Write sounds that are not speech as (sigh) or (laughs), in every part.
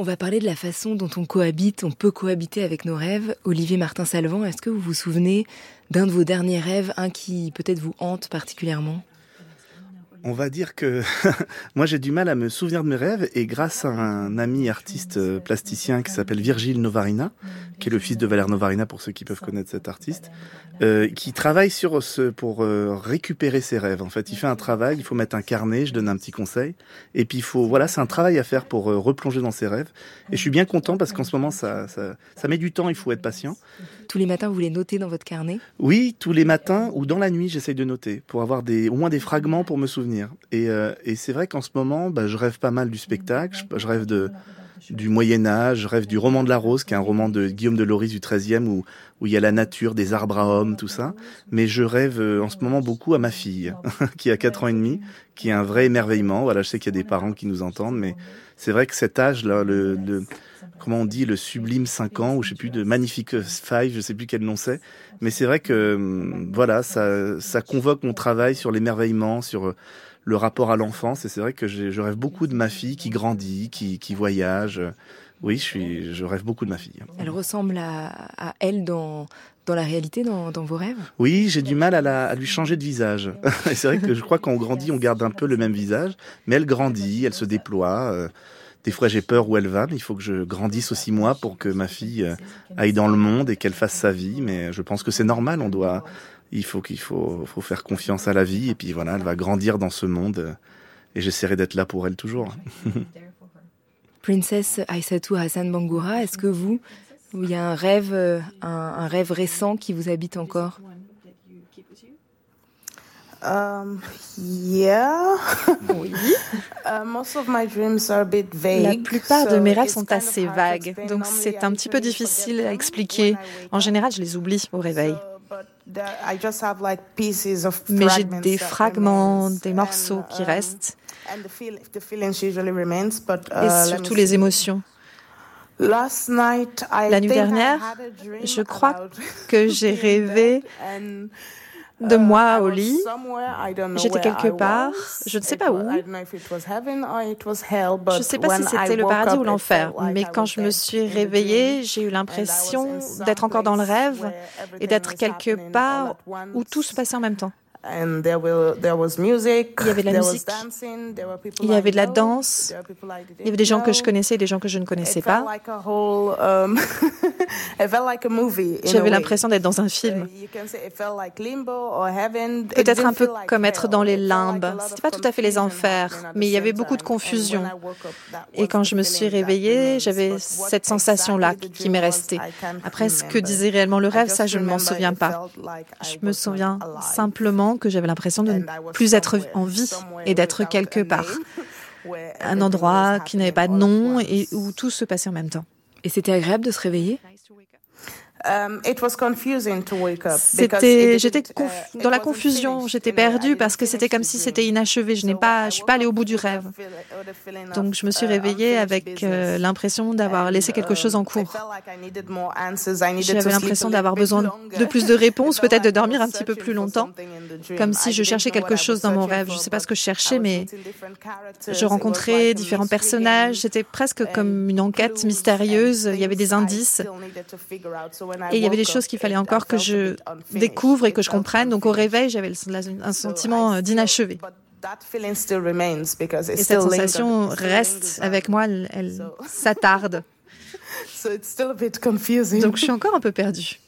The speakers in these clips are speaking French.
On va parler de la façon dont on cohabite, on peut cohabiter avec nos rêves. Olivier Martin-Salvant, est-ce que vous vous souvenez d'un de vos derniers rêves, un qui peut-être vous hante particulièrement? On va dire que (laughs) moi j'ai du mal à me souvenir de mes rêves et grâce à un ami artiste euh, plasticien qui s'appelle Virgile Novarina, qui est le fils de Valère Novarina pour ceux qui peuvent connaître cet artiste, euh, qui travaille sur ce pour euh, récupérer ses rêves. En fait, il fait un travail, il faut mettre un carnet, je donne un petit conseil, et puis il faut voilà, c'est un travail à faire pour euh, replonger dans ses rêves. Et je suis bien content parce qu'en ce moment ça, ça, ça met du temps, il faut être patient. Tous les matins, vous les notez dans votre carnet Oui, tous les matins ou dans la nuit, j'essaye de noter pour avoir au moins des fragments pour me souvenir. Et, et c'est vrai qu'en ce moment, bah, je rêve pas mal du spectacle, je, rêve du Moyen Âge, je rêve du roman de la Rose, qui est un roman de Guillaume de Loris du XIIIe où, où il y a la nature, des arbres à hommes, tout ça. Mais je rêve euh, en ce moment beaucoup à ma fille, (laughs) qui a 4 ans et demi, qui est un vrai émerveillement. Voilà, je sais qu'il y a des parents qui nous entendent, mais c'est vrai que cet âge-là, le, comment on dit, le sublime 5 ans, ou je sais plus, de magnifique 5, je sais plus quel nom c'est. Mais c'est vrai que, hum, voilà, ça, ça convoque mon travail sur l'émerveillement, sur le rapport à l'enfance. Et c'est vrai que je rêve beaucoup de ma fille qui grandit, qui, qui voyage. Oui, je, suis, je rêve beaucoup de ma fille. Elle ressemble à, à elle dans, dans la réalité, dans, dans vos rêves? Oui, j'ai du mal à, la, à lui changer de visage. (laughs) c'est vrai que je crois qu'on grandit, on garde un peu le même visage, mais elle grandit, elle se déploie. Euh, des fois, j'ai peur où elle va, mais il faut que je grandisse aussi moi pour que ma fille euh, aille dans le monde et qu'elle fasse sa vie. Mais je pense que c'est normal. On doit, il faut qu'il faut, faut faire confiance à la vie et puis voilà, elle va grandir dans ce monde euh, et j'essaierai d'être là pour elle toujours. (laughs) Princess Aïssatou Hassan Bangoura, est-ce que vous, il y a un rêve, euh, un rêve récent qui vous habite encore? Um, yeah. (laughs) Oui. Uh, most of my dreams are a bit vague, La plupart de mes rêves sont assez vagues, donc c'est un petit peu difficile à expliquer. En général, je les oublie au réveil. Mais j'ai des fragments, des morceaux qui um, restent, uh, et surtout les émotions. La nuit dernière, je crois que j'ai (laughs) rêvé de uh, moi au lit. J'étais quelque part, je ne sais pas où. Je ne sais pas si c'était le paradis ou l'enfer, mais quand je me suis réveillée, j'ai eu l'impression d'être encore dans le rêve et d'être quelque part où tout se passait en même temps. And there will- there was music, Il y avait de la musique, dancing, there were people il y avait de la danse, il y avait des gens que je connaissais et des gens que je ne connaissais pas. um, (laughs) J'avais l'impression d'être dans un film. Peut-être un peu comme être dans les limbes. of C'était pas tout à fait les confusion enfers, mais il y avait beaucoup de time. And when confusion. Et quand je me suis réveillée, j'avais cette sensation-là qui m'est restée. Après, ce que disait réellement le rêve, ça, je ne m'en souviens pas. Je me souviens alive. Que j'avais l'impression de ne plus être en vie et d'être quelque part. (laughs) Un endroit qui n'avait pas de nom et où tout se passait en même temps. Et c'était agréable de se réveiller? C'était, it j'étais conf- uh, dans la confusion, j'étais perdue parce que c'était comme si c'était inachevé. Je n'ai pas, je suis pas allée au bout du rêve. Donc je me suis uh, réveillée avec euh, l'impression d'avoir laissé quelque chose en um, cours. J'avais l'impression d'avoir besoin de plus de réponses, peut-être de dormir un petit peu plus longtemps, comme si je cherchais quelque chose dans mon rêve. Je ne sais pas ce que je cherchais, mais je rencontrais différents personnages. C'était presque comme une enquête mystérieuse. Il y avait des indices. Et il y avait des choses qu'il fallait encore que je découvre et que je comprenne. Donc au réveil, j'avais un sentiment euh, d'inachevé. Et cette sensation reste avec moi, elle, elle (laughs) s'attarde. So it's still a bit confusing. Donc je suis encore un peu perdue.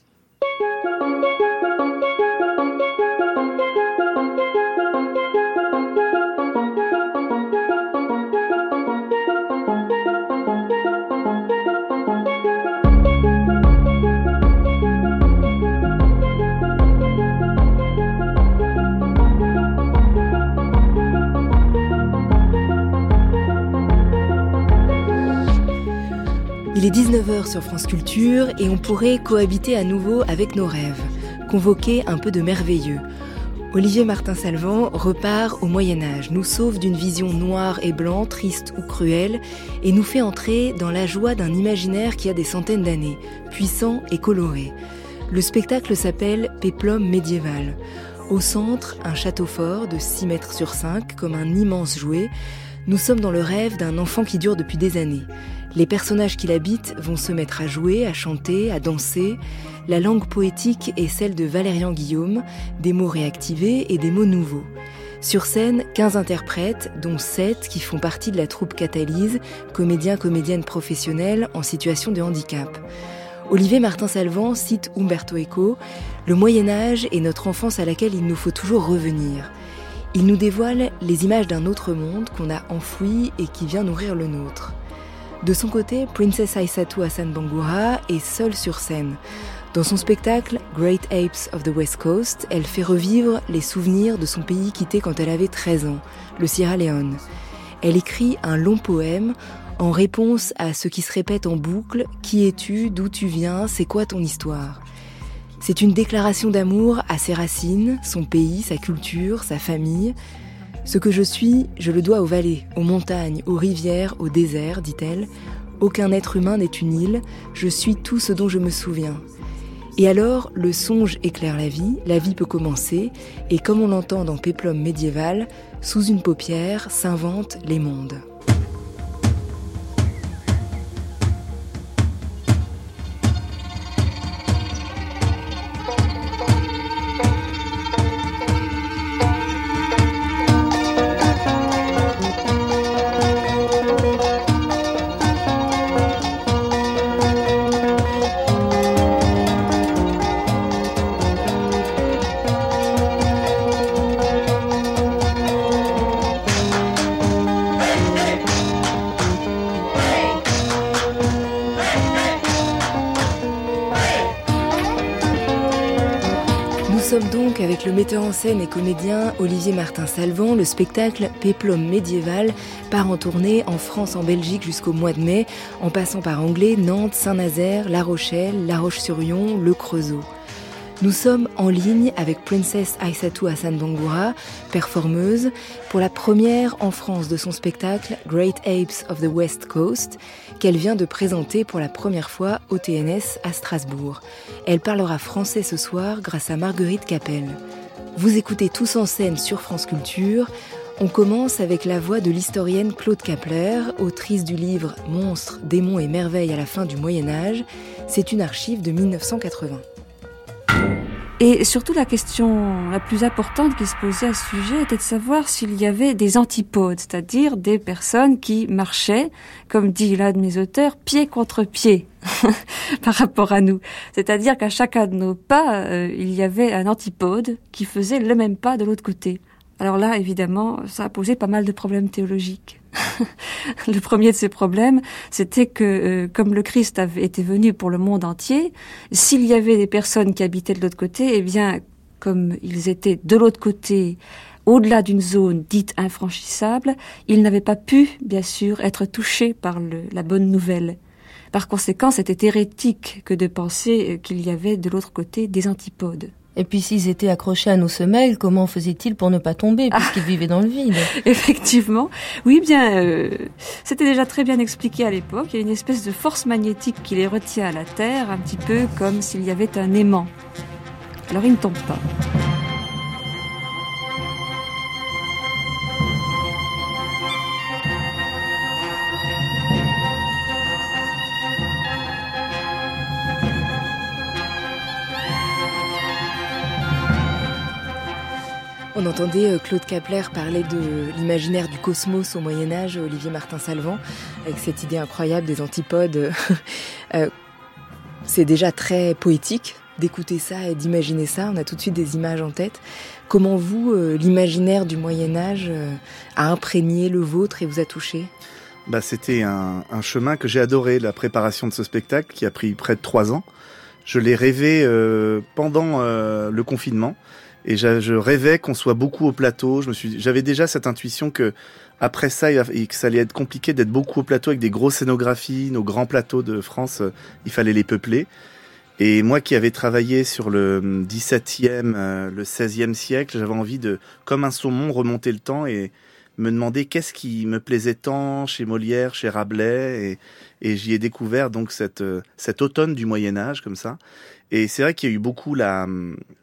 Il est 19h sur France Culture et on pourrait cohabiter à nouveau avec nos rêves, convoquer un peu de merveilleux. Olivier Martin-Salvant repart au Moyen Âge, nous sauve d'une vision noire et blanc, triste ou cruelle, et nous fait entrer dans la joie d'un imaginaire qui a des centaines d'années, puissant et coloré. Le spectacle s'appelle Péplum médiéval. Au centre, un château fort de 6 mètres sur 5, comme un immense jouet. Nous sommes dans le rêve d'un enfant qui dure depuis des années. Les personnages qui l'habitent vont se mettre à jouer, à chanter, à danser. La langue poétique est celle de Valérian Guillaume, des mots réactivés et des mots nouveaux. Sur scène, 15 interprètes, dont 7 qui font partie de la troupe Catalyse, comédiens, comédiennes professionnels en situation de handicap. Olivier Martin-Salvant cite Umberto Eco Le Moyen-Âge est notre enfance à laquelle il nous faut toujours revenir. Il nous dévoile les images d'un autre monde qu'on a enfoui et qui vient nourrir le nôtre. De son côté, Princess Aissatou Hassan Bangoura est seule sur scène. Dans son spectacle Great Apes of the West Coast, elle fait revivre les souvenirs de son pays quitté quand elle avait 13 ans, le Sierra Leone. Elle écrit un long poème en réponse à ce qui se répète en boucle Qui es-tu? D'où tu viens? C'est quoi ton histoire? C'est une déclaration d'amour à ses racines, son pays, sa culture, sa famille. Ce que je suis, je le dois aux vallées, aux montagnes, aux rivières, au désert, dit-elle. Aucun être humain n'est une île, je suis tout ce dont je me souviens. Et alors, le songe éclaire la vie, la vie peut commencer, et comme on l'entend dans Péplum médiéval, sous une paupière s'inventent les mondes. Le metteur en scène et comédien Olivier Martin-Salvant, le spectacle Péplum médiéval part en tournée en France, en Belgique jusqu'au mois de mai, en passant par Anglais, Nantes, Saint-Nazaire, La Rochelle, La Roche-sur-Yon, Le Creusot. Nous sommes en ligne avec Princess Aissatou Hassan Bangoura, performeuse, pour la première en France de son spectacle Great Apes of the West Coast, qu'elle vient de présenter pour la première fois au TNS à Strasbourg. Elle parlera français ce soir grâce à Marguerite Capel. Vous écoutez tous en scène sur France Culture. On commence avec la voix de l'historienne Claude Kapler, autrice du livre Monstres, démons et merveilles à la fin du Moyen Âge. C'est une archive de 1980. Et surtout, la question la plus importante qui se posait à ce sujet était de savoir s'il y avait des antipodes, c'est-à-dire des personnes qui marchaient, comme dit l'un de mes auteurs, pied contre pied (laughs) par rapport à nous. C'est-à-dire qu'à chacun de nos pas, euh, il y avait un antipode qui faisait le même pas de l'autre côté. Alors là, évidemment, ça a posé pas mal de problèmes théologiques. (laughs) le premier de ces problèmes, c'était que euh, comme le Christ avait été venu pour le monde entier, s'il y avait des personnes qui habitaient de l'autre côté, eh bien, comme ils étaient de l'autre côté, au-delà d'une zone dite infranchissable, ils n'avaient pas pu, bien sûr, être touchés par la bonne nouvelle. Par conséquent, c'était hérétique que de penser euh, qu'il y avait de l'autre côté des antipodes. Et puis s'ils étaient accrochés à nos semelles, comment faisaient-ils pour ne pas tomber ah. puisqu'ils vivaient dans le vide? (laughs) Effectivement. Oui, bien, euh, c'était déjà très bien expliqué à l'époque. Il y a une espèce de force magnétique qui les retient à la Terre, un petit peu comme s'il y avait un aimant. Alors ils ne tombent pas. On entendait euh, Claude Kapler parler de l'imaginaire du cosmos au Moyen Âge, Olivier Martin-Salvant, avec cette idée incroyable des antipodes. (laughs) Euh, c'est déjà très poétique d'écouter ça et d'imaginer ça. On a tout de suite des images en tête. Comment vous, euh, l'imaginaire du Moyen Âge, a imprégné le vôtre et vous a touché? Bah, C'était un, chemin que j'ai adoré, la préparation de ce spectacle qui a pris près de trois ans. Je l'ai rêvé pendant le confinement. Et je, rêvais qu'on soit beaucoup au plateau. Je me suis, j'avais déjà cette intuition que après ça, il, que ça allait être compliqué d'être beaucoup au plateau avec des grosses scénographies, nos grands plateaux de France, euh, il fallait les peupler. Et moi qui avais travaillé sur le 17e, euh, le 16e siècle, j'avais envie de, comme un saumon, remonter le temps et me demander qu'est-ce qui me plaisait tant chez Molière, chez Rabelais. Et, j'y ai découvert donc cette, euh, cet automne du Moyen Âge comme ça. Et c'est vrai qu'il y a eu beaucoup la,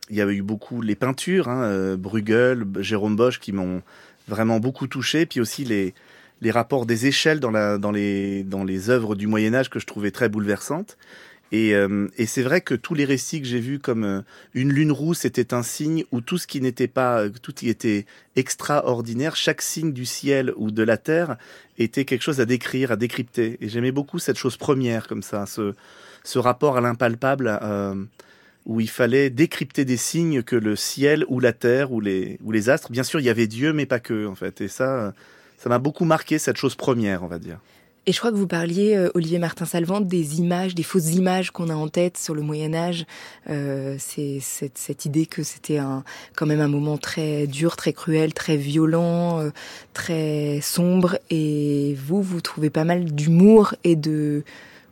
il y avait eu beaucoup les peintures, hein, euh, Bruegel, Jérôme Bosch qui m'ont vraiment beaucoup touché, puis aussi les les rapports des échelles dans, la, dans, les, dans les œuvres du Moyen Âge que je trouvais très bouleversantes. Et, euh, et c'est vrai que tous les récits que j'ai vus comme euh, une lune rousse était un signe où tout ce qui n'était pas, tout qui était extraordinaire, chaque signe du ciel ou de la terre était quelque chose à décrire, à décrypter. Et j'aimais beaucoup cette chose première comme ça, ce, ce rapport à l'impalpable euh, où il fallait décrypter des signes que le ciel ou la terre ou les, ou les astres. Bien sûr, il y avait Dieu, mais pas que en fait. Et ça, ça m'a beaucoup marqué cette chose première, on va dire. Et je crois que vous parliez, euh, Olivier Martin-Salvant, des images, des fausses images qu'on a en tête sur le Moyen Âge. Euh, c'est cette, cette, idée que c'était un, quand même un moment très dur, très cruel, très violent, euh, très sombre. Et vous, vous trouvez pas mal d'humour et de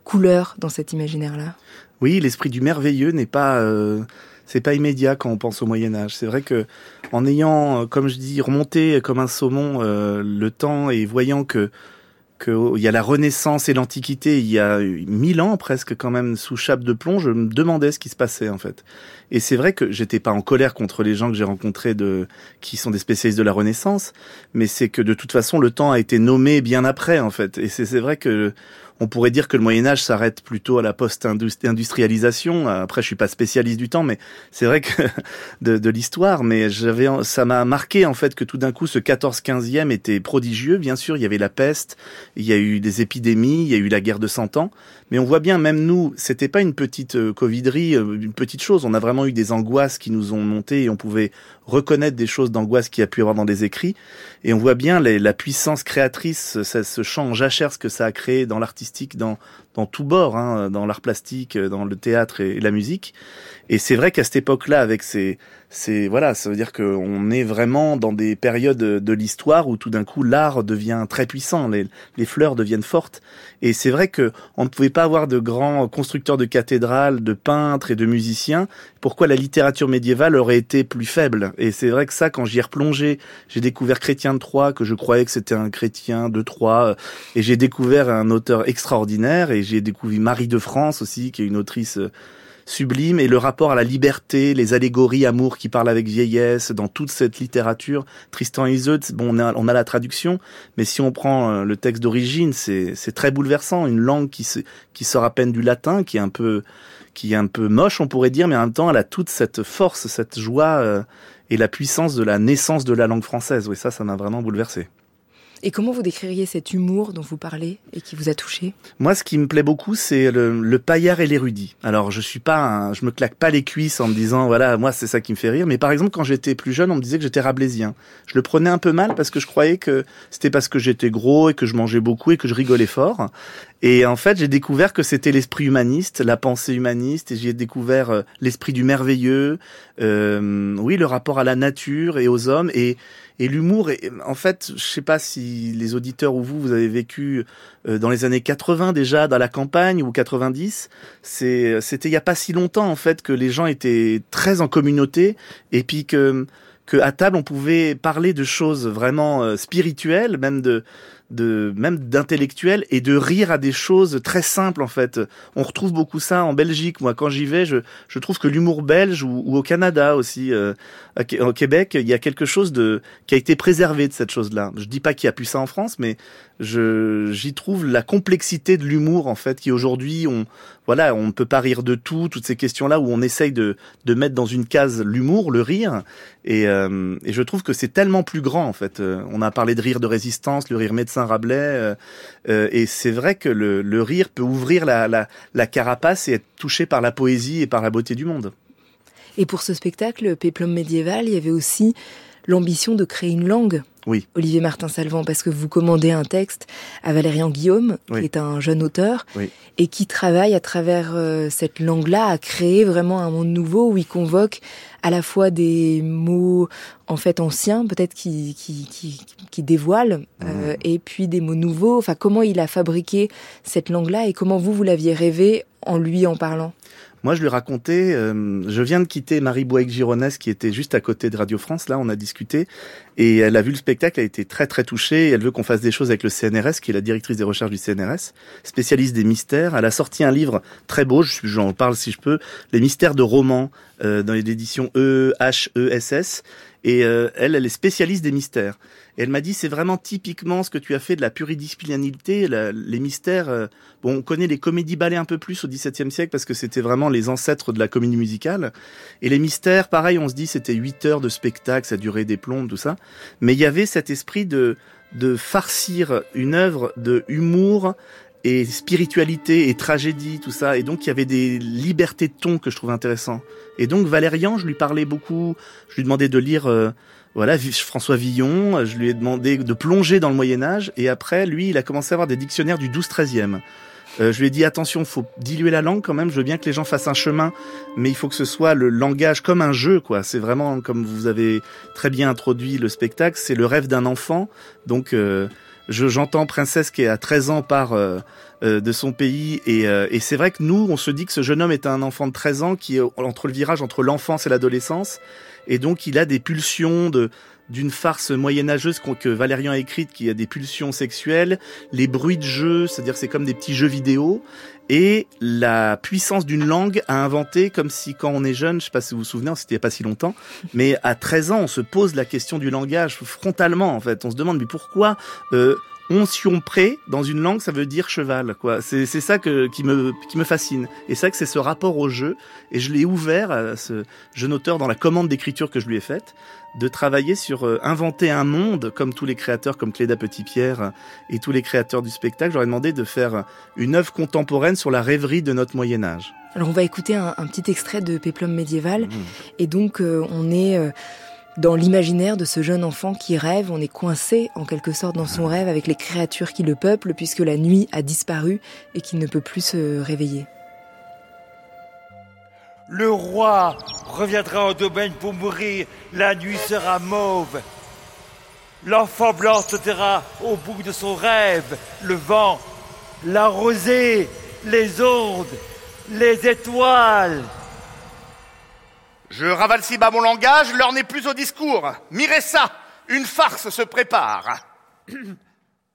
couleur dans cet imaginaire-là? Oui, l'esprit du merveilleux n'est pas euh, c'est pas immédiat quand on pense au Moyen Âge. C'est vrai que en ayant, comme je dis, remonté comme un saumon euh, le temps et voyant que qu'il y a la Renaissance et l'Antiquité, il y a mille ans presque quand même sous chape de plomb, je me demandais ce qui se passait en fait. Et c'est vrai que j'étais pas en colère contre les gens que j'ai rencontrés de qui sont des spécialistes de la Renaissance, mais c'est que de toute façon le temps a été nommé bien après en fait. Et c'est vrai que on pourrait dire que le Moyen Âge s'arrête plutôt à la post-industrialisation. Après, je suis pas spécialiste du temps, mais c'est vrai que (laughs) de, de l'histoire. Mais j'avais, ça m'a marqué en fait que tout d'un coup, ce 14-15e était prodigieux. Bien sûr, il y avait la peste, il y a eu des épidémies, il y a eu la guerre de Cent Ans. Mais on voit bien, même nous, c'était pas une petite euh, coviderie, euh, une petite chose. On a vraiment eu des angoisses qui nous ont monté et on pouvait reconnaître des choses d'angoisse qu'il y a pu avoir dans des écrits. Et on voit bien la puissance créatrice, ça, ce champ en jachère, ce que ça a créé dans l'artistique, dans, dans tout bord, hein, dans l'art plastique, dans le théâtre et, et la musique. Et c'est vrai qu'à cette époque-là, avec ces, c'est voilà, ça veut dire qu'on est vraiment dans des périodes de l'histoire où tout d'un coup l'art devient très puissant, les, les fleurs deviennent fortes. Et c'est vrai que on ne pouvait pas avoir de grands constructeurs de cathédrales, de peintres et de musiciens. Pourquoi la littérature médiévale aurait été plus faible? Et c'est vrai que ça, quand j'y ai j'ai découvert Chrétien de Troyes, que je croyais que c'était un chrétien de Troyes, et j'ai découvert un auteur extraordinaire, et j'ai découvert Marie de France aussi, qui est une autrice sublime et le rapport à la liberté, les allégories amour qui parlent avec vieillesse dans toute cette littérature. Tristan et bon, on a, on a la traduction, mais si on prend euh, le texte d'origine, c'est très bouleversant. Une langue qui, se, qui sort à peine du latin, qui est un peu qui est un peu moche, on pourrait dire, mais en même temps, elle a toute cette force, cette joie euh, et la puissance de la naissance de la langue française. Oui, ça, ça m'a vraiment bouleversé. Et comment vous décririez cet humour dont vous parlez et qui vous a touché? Moi, ce qui me plaît beaucoup, c'est le, paillard et l'érudit. Alors, je suis pas, un, je me claque pas les cuisses en me disant, voilà, moi, c'est ça qui me fait rire. Mais par exemple, quand j'étais plus jeune, on me disait que j'étais rablaisien. Je le prenais un peu mal parce que je croyais que c'était parce que j'étais gros et que je mangeais beaucoup et que je rigolais fort. Et en fait, j'ai découvert que c'était l'esprit humaniste, la pensée humaniste, et j'ai découvert euh, l'esprit du merveilleux, euh, oui, le rapport à la nature et aux hommes, et, et l'humour. En fait, je sais pas si les auditeurs ou vous, vous avez vécu euh, dans les années 80 déjà, dans la campagne, ou 90. C'est, c'était il y a pas si longtemps, en fait, que les gens étaient très en communauté, et puis que, que à table, on pouvait parler de choses vraiment euh, spirituelles, même de de même d'intellectuel et de rire à des choses très simples en fait. On retrouve beaucoup ça en Belgique. Moi, quand j'y vais, je, je trouve que l'humour belge ou, au Canada aussi, euh, au Québec, il y a quelque chose de qui a été préservé de cette chose-là. Je dis pas qu'il y a plus ça en France, mais j'y trouve la complexité de l'humour en fait qui aujourd'hui on voilà on ne peut pas rire de tout toutes ces questions là où on essaye de de mettre dans une case l'humour le rire. Et euh, et je trouve que c'est tellement plus grand en fait. Euh, on a parlé de rire de résistance le rire médecin Rabelais euh, euh, et c'est vrai que le, le rire peut ouvrir la, la la carapace et être touché par la poésie et par la beauté du monde. Et pour ce spectacle Péplum médiéval il y avait aussi l'ambition de créer une langue oui. Olivier Martin Salvant, parce que vous commandez un texte à Valérian Guillaume, oui. qui est un jeune auteur, oui. et qui travaille à travers euh, cette langue-là à créer vraiment un monde nouveau où il convoque à la fois des mots en fait anciens, peut-être qui, qui, qui, qui dévoilent, mmh. euh, et puis des mots nouveaux. Enfin, comment il a fabriqué cette langue-là et comment vous, vous l'aviez rêvé en lui en parlant? Moi, je lui racontais, euh, je viens de quitter Marie Boic Gironès, qui était juste à côté de Radio France. Là, on a discuté. Et elle a vu le spectacle, elle a été très, très touchée. Et elle veut qu'on fasse des choses avec le CNRS, qui est la directrice des recherches du CNRS, spécialiste des mystères. Elle a sorti un livre très beau, j'en parle si je peux, Les mystères de romans, euh, dans l'édition E-H-E-S-S. Et euh, elle, elle est spécialiste des mystères. Et elle m'a dit, c'est vraiment typiquement ce que tu as fait de la pluridisciplinarité, les mystères. euh, bon, on connaît les comédies ballets un peu plus au XVIIe siècle parce que c'était vraiment les ancêtres de la comédie musicale. Et les mystères, pareil, on se dit, c'était huit heures de spectacle, ça durait des plombes, tout ça. Mais il y avait cet esprit de de farcir une œuvre de humour et spiritualité et tragédie, tout ça. Et donc, il y avait des libertés de ton que je trouve intéressant. Et donc, Valérian, je lui parlais beaucoup. Je lui demandais de lire, euh, voilà, François Villon. Je lui ai demandé de plonger dans le Moyen-Âge. Et après, lui, il a commencé à avoir des dictionnaires du 12-13e. Euh, je lui ai dit, attention, faut diluer la langue quand même. Je veux bien que les gens fassent un chemin, mais il faut que ce soit le langage comme un jeu, quoi. C'est vraiment, comme vous avez très bien introduit le spectacle, c'est le rêve d'un enfant. Donc, euh, je j'entends Princesse qui est à 13 ans par euh, euh, de son pays et, euh, et c'est vrai que nous on se dit que ce jeune homme est un enfant de 13 ans qui est entre le virage entre l'enfance et l'adolescence. Et donc il a des pulsions de d'une farce moyenâgeuse que Valérian a écrite qui a des pulsions sexuelles, les bruits de jeu, c'est-à-dire c'est comme des petits jeux vidéo et la puissance d'une langue à inventer comme si quand on est jeune, je sais pas si vous vous souvenez, c'était il y a pas si longtemps, (laughs) mais à 13 ans, on se pose la question du langage frontalement en fait. On se demande mais pourquoi euh, onction près dans une langue ça veut dire cheval quoi. C'est c'est ça que qui me qui me fascine. Et c'est vrai que c'est ce rapport au jeu et je l'ai ouvert à ce jeune auteur dans la commande d'écriture que je lui ai faite de travailler sur euh, inventer un monde comme tous les créateurs comme Cléda Petit-Pierre euh, et tous les créateurs du spectacle. J'aurais demandé de faire une œuvre contemporaine sur la rêverie de notre Moyen Âge. Alors on va écouter un, un petit extrait de Péplum médiéval. Mmh. Et donc euh, on est euh, dans l'imaginaire de ce jeune enfant qui rêve, on est coincé en quelque sorte dans son rêve avec les créatures qui le peuplent puisque la nuit a disparu et qu'il ne peut plus se réveiller. Le roi reviendra au domaine pour mourir. La nuit sera mauve. L'enfant blanc sautera au bout de son rêve. Le vent, la rosée, les ondes, les étoiles. Je ravale si bas mon langage, l'heure n'est plus au discours. Mirez ça, une farce se prépare. (clears throat)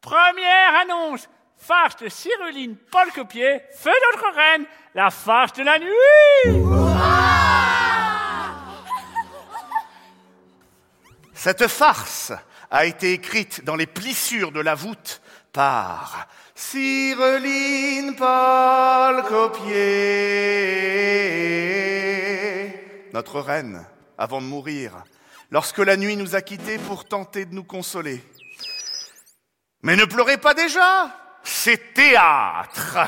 Première annonce. Farce de Cyruline Paul Copier, feu notre reine, la farce de la nuit. (laughs) Cette farce a été écrite dans les plissures de la voûte par Cyreline Paul Copier. Notre reine, avant de mourir, lorsque la nuit nous a quittés pour tenter de nous consoler. Mais ne pleurez pas déjà, c'est théâtre.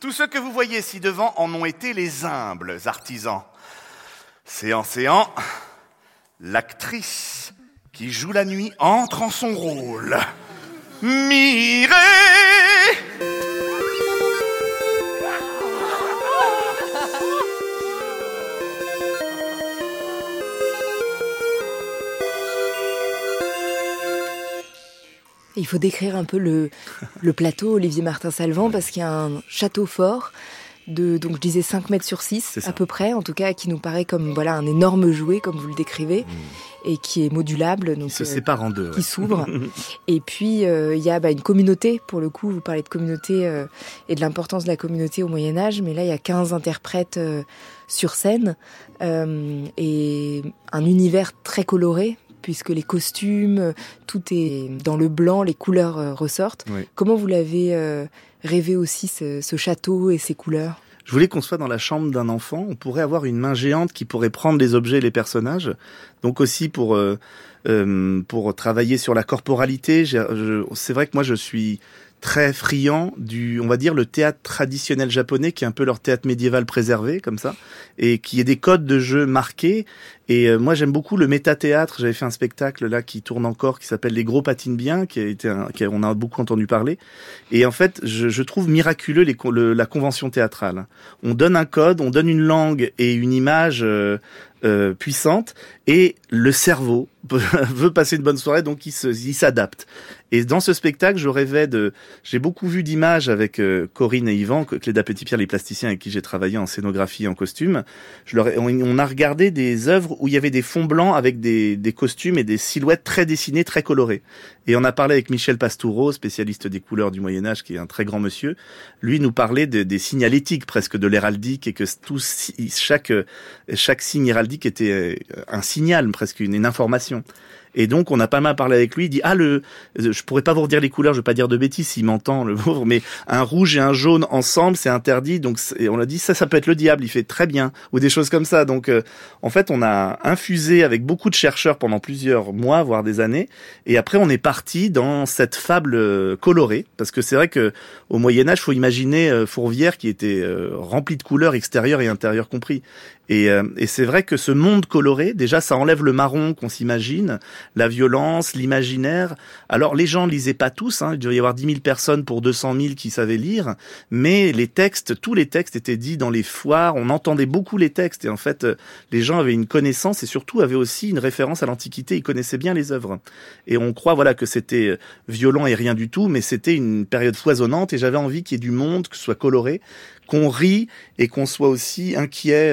Tous ceux que vous voyez ci devant en ont été les humbles artisans. Séant, séant, l'actrice qui joue la nuit entre en son rôle. Mireille il faut décrire un peu le, le plateau Olivier Martin Salvant parce qu'il y a un château fort de donc je disais 5 mètres sur 6 C'est ça. à peu près en tout cas qui nous paraît comme voilà un énorme jouet comme vous le décrivez et qui est modulable donc Il se euh, sépare en deux. qui s'ouvre. (laughs) Et puis, euh, il y a bah, une communauté, pour le coup, vous parlez de communauté euh, et de l'importance de la communauté au Moyen Âge, mais là, il y a 15 interprètes sur scène et un univers très coloré, puisque les costumes, tout est dans le blanc, les couleurs euh, ressortent. Oui. Comment vous l'avez euh, rêvé aussi, ce, ce château et ses couleurs? Je voulais qu'on soit dans la chambre d'un enfant. On pourrait avoir une main géante qui pourrait prendre les objets et les personnages. Donc aussi pour euh, euh, pour travailler sur la corporalité. C'est vrai que moi je suis très friand du, on va dire, le théâtre traditionnel japonais, qui est un peu leur théâtre médiéval préservé, comme ça, et qui est des codes de jeu marqués. Et euh, moi, j'aime beaucoup le métathéâtre. J'avais fait un spectacle là qui tourne encore, qui s'appelle Les Gros patinent bien, qui a été, un, qui a- on a beaucoup entendu parler. Et en fait, je, je trouve miraculeux les, le- la convention théâtrale. On donne un code, on donne une langue et une image euh, euh, puissante, et le cerveau (laughs) veut passer une bonne soirée, donc il se- il s'adapte. Et dans ce spectacle, je rêvais de. J'ai beaucoup vu d'images avec euh, Corinne et Yvan, Cléda Petitpierre, les plasticiens avec qui j'ai travaillé en scénographie et en costume. Je leur ai- on, on a regardé des œuvres où il y avait des fonds blancs avec des, des costumes et des silhouettes très dessinées, très colorées. Et on a parlé avec Michel Pastoureau, spécialiste des couleurs du Moyen Âge, qui est un très grand monsieur. Lui nous parlait de, des signalétiques presque de l'héraldique et que chaque chaque signe héraldique était un signal, presque une, une information. Et donc, on a pas mal parlé avec lui. Il dit ah le, je pourrais pas vous redire les couleurs, je vais pas dire de bêtises s'il m'entend le pauvre, mais un rouge et un jaune ensemble, c'est interdit. Donc, et on a dit ça, ça peut être le diable. Il fait très bien ou des choses comme ça. Donc, euh, en fait, on a infusé avec beaucoup de chercheurs pendant plusieurs mois, voire des années. Et après, on est parti dans cette fable euh, colorée, parce que c'est vrai que au Moyen Âge, faut imaginer euh, Fourvière qui était rempli de couleurs extérieures et intérieures compris. Et, euh, et c'est vrai que ce monde coloré, déjà, ça enlève le marron qu'on s'imagine, la violence, l'imaginaire. Alors, les gens lisaient pas tous, hein, il devait y avoir 10 000 personnes pour 200 000 qui savaient lire, mais les textes, tous les textes étaient dits dans les foires, on entendait beaucoup les textes, et en fait, euh, les gens avaient une connaissance et surtout avaient aussi une référence à l'Antiquité, ils connaissaient bien les œuvres. Et on croit, voilà, que c'était euh, violent et rien du tout, mais c'était une période foisonnante, et j'avais envie qu'il y ait du monde, que ce soit coloré, qu'on rit et qu'on soit aussi inquiet.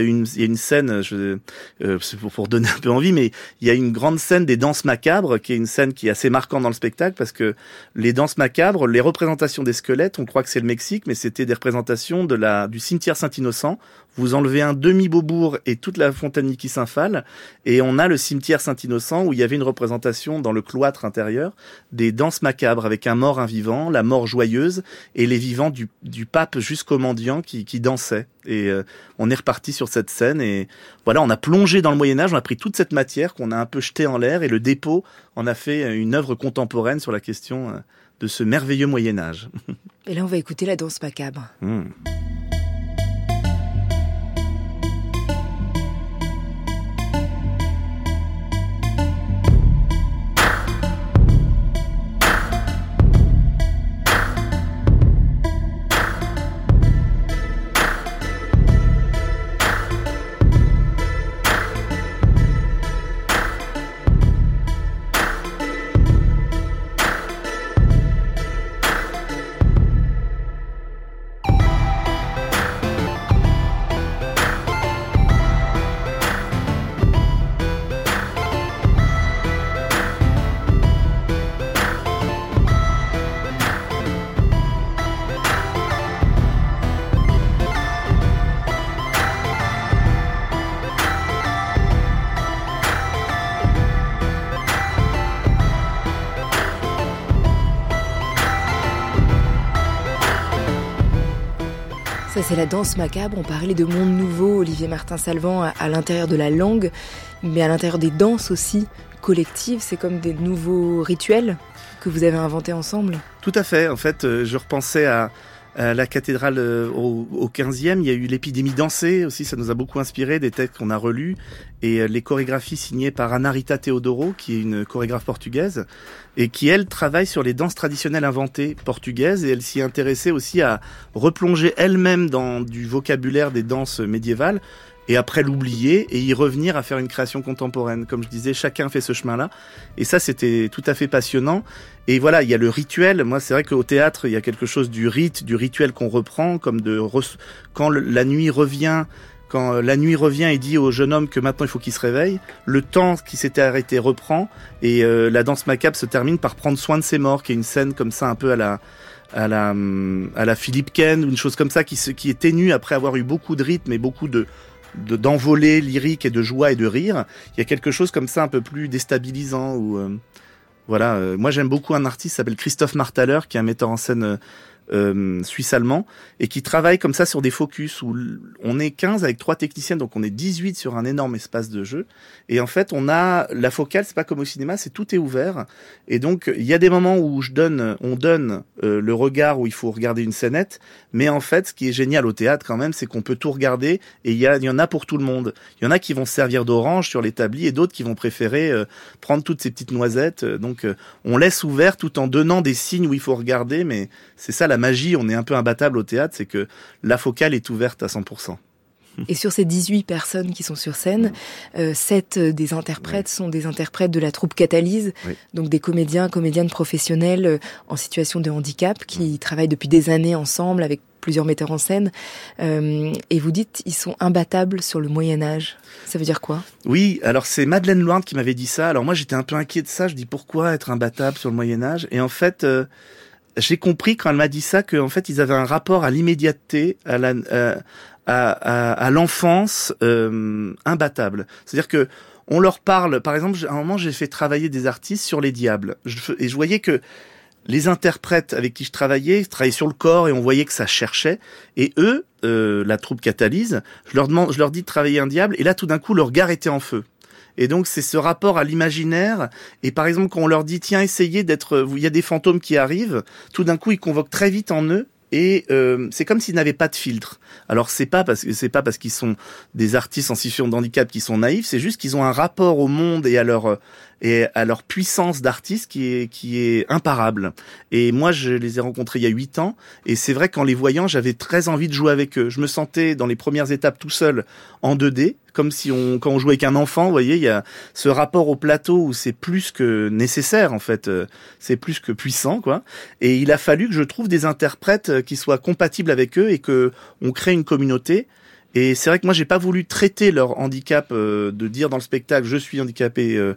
Une, il y a une scène, je, euh, pour, pour donner un peu envie, mais il y a une grande scène des danses macabres, qui est une scène qui est assez marquante dans le spectacle, parce que les danses macabres, les représentations des squelettes, on croit que c'est le Mexique, mais c'était des représentations de la, du cimetière Saint-Innocent. Vous enlevez un demi-beaubourg et toute la fontaine qui s'infale, et on a le cimetière Saint-Innocent où il y avait une représentation dans le cloître intérieur des danses macabres avec un mort, un vivant, la mort joyeuse et les vivants du, du pape jusqu'au mendiant qui, qui dansait. Et euh, on est reparti sur cette scène et voilà, on a plongé dans le Moyen Âge, on a pris toute cette matière qu'on a un peu jetée en l'air et le dépôt en a fait une œuvre contemporaine sur la question euh, de ce merveilleux Moyen Âge. (laughs) Et là, on va écouter la danse macabre. Mmh. La danse macabre. On parlait de monde nouveau, Olivier Martin-Salvant, à, à l'intérieur de la langue, mais à l'intérieur des danses aussi collectives. C'est comme des nouveaux rituels que vous avez inventés ensemble? Tout à fait. En fait, euh, je repensais à, à la cathédrale euh, au, au 15e. Il y a eu l'épidémie dansée aussi. Ça nous a beaucoup inspiré des textes qu'on a relus et euh, les chorégraphies signées par Ana Rita Teodoro, qui est une chorégraphe portugaise et qui elle travaille sur les danses traditionnelles inventées portugaises et elle s'y intéressait aussi à replonger elle-même dans du vocabulaire des danses médiévales et après l'oublier et y revenir à faire une création contemporaine. Comme je disais, chacun fait ce chemin-là. Et ça, c'était tout à fait passionnant. Et voilà, il y a le rituel. Moi, c'est vrai qu'au théâtre, il y a quelque chose du rite, du rituel qu'on reprend, comme de quand la nuit revient. Quand la nuit revient et dit au jeune homme que maintenant il faut qu'il se réveille, le temps qui s'était arrêté reprend et euh, la danse macabre se termine par prendre soin de ses morts, qui est une scène comme ça un peu à la à la à la Philippe Ken ou une chose comme ça qui se, qui est ténue après avoir eu beaucoup de rythme et beaucoup de d'envolée lyrique et de joie et de rire. Il y a quelque chose comme ça un peu plus déstabilisant ou euh, voilà. Euh, moi j'aime beaucoup un artiste s'appelle Christophe Martaler qui est un metteur en scène euh, suisse-allemand et qui travaille comme ça sur des focus où on est 15 avec trois techniciens donc on est 18 sur un énorme espace de jeu. Et en fait on a la focale c'est pas comme au cinéma c'est tout est ouvert. Et donc il y a des moments où je donne on donne euh, le regard où il faut regarder une scénette. Mais en fait ce qui est génial au théâtre quand même c'est qu'on peut tout regarder et il y, y en a pour tout le monde. Il y en a qui vont se servir d'orange sur l'établi et d'autres qui vont préférer euh, prendre toutes ces petites noisettes. Donc euh, on laisse ouvert tout en donnant des signes où il faut regarder mais c'est ça la magie, on est un peu imbattable au théâtre, c'est que la focale est ouverte à 100%. Et sur ces 18 personnes qui sont sur scène, euh, 7 des interprètes sont des interprètes de la troupe Catalyse, Oui. donc des comédiens, comédiennes professionnels euh, en situation de handicap qui travaillent depuis des années ensemble avec plusieurs metteurs en scène. Euh, et vous dites, ils sont imbattables sur le Moyen Âge. Ça veut dire quoi? Oui, alors c'est Madeleine Loire qui m'avait dit ça. Alors moi j'étais un peu inquiet de ça. Je dis pourquoi être imbattable sur le Moyen Âge? Et en fait, euh, j'ai compris quand elle m'a dit ça qu'en fait ils avaient un rapport à l'immédiateté, à la, euh, à, à, à l'enfance euh, imbattable. C'est-à-dire que on leur parle. Par exemple, à un moment j'ai fait travailler des artistes sur les diables, je, et je voyais que les interprètes avec qui je travaillais travaillaient sur le corps et on voyait que ça cherchait. Et eux, euh, la troupe catalyse, je leur demande, je leur dis de travailler un diable, et là tout d'un coup leur regard était en feu. Et donc c'est ce rapport à l'imaginaire. Et par exemple quand on leur dit tiens essayez d'être, il y a des fantômes qui arrivent, tout d'un coup ils convoquent très vite en eux et euh, c'est comme s'ils n'avaient pas de filtre. Alors c'est pas parce que c'est pas parce qu'ils sont des artistes en situation de handicap qui sont naïfs, c'est juste qu'ils ont un rapport au monde et à leur et à leur puissance d'artiste qui est qui est imparable. Et moi je les ai rencontrés il y a huit ans et c'est vrai qu'en les voyant j'avais très envie de jouer avec eux. Je me sentais dans les premières étapes tout seul en 2D comme si on quand on jouait avec un enfant, vous voyez, il y a ce rapport au plateau où c'est plus que nécessaire en fait, c'est plus que puissant quoi. Et il a fallu que je trouve des interprètes qui soient compatibles avec eux et que on crée une communauté. Et c'est vrai que moi j'ai pas voulu traiter leur handicap euh, de dire dans le spectacle je suis handicapé euh,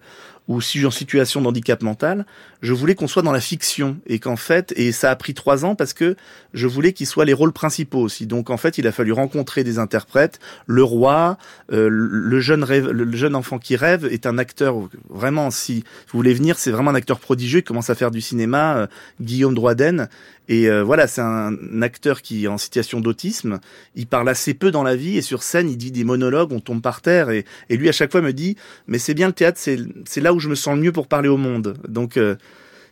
ou si je suis en situation de handicap mental, je voulais qu'on soit dans la fiction et qu'en fait, et ça a pris trois ans parce que je voulais qu'ils soient les rôles principaux aussi. Donc en fait, il a fallu rencontrer des interprètes. Le roi, euh, le jeune rêve, le jeune enfant qui rêve est un acteur vraiment. Si vous voulez venir, c'est vraiment un acteur prodigieux. Il commence à faire du cinéma. Euh, Guillaume Droiden. Et euh, voilà, c'est un acteur qui est en situation d'autisme. Il parle assez peu dans la vie et sur scène, il dit des monologues, on tombe par terre. Et, et lui, à chaque fois, me dit, mais c'est bien le théâtre, c'est là où je me sens le mieux pour parler au monde. Donc euh,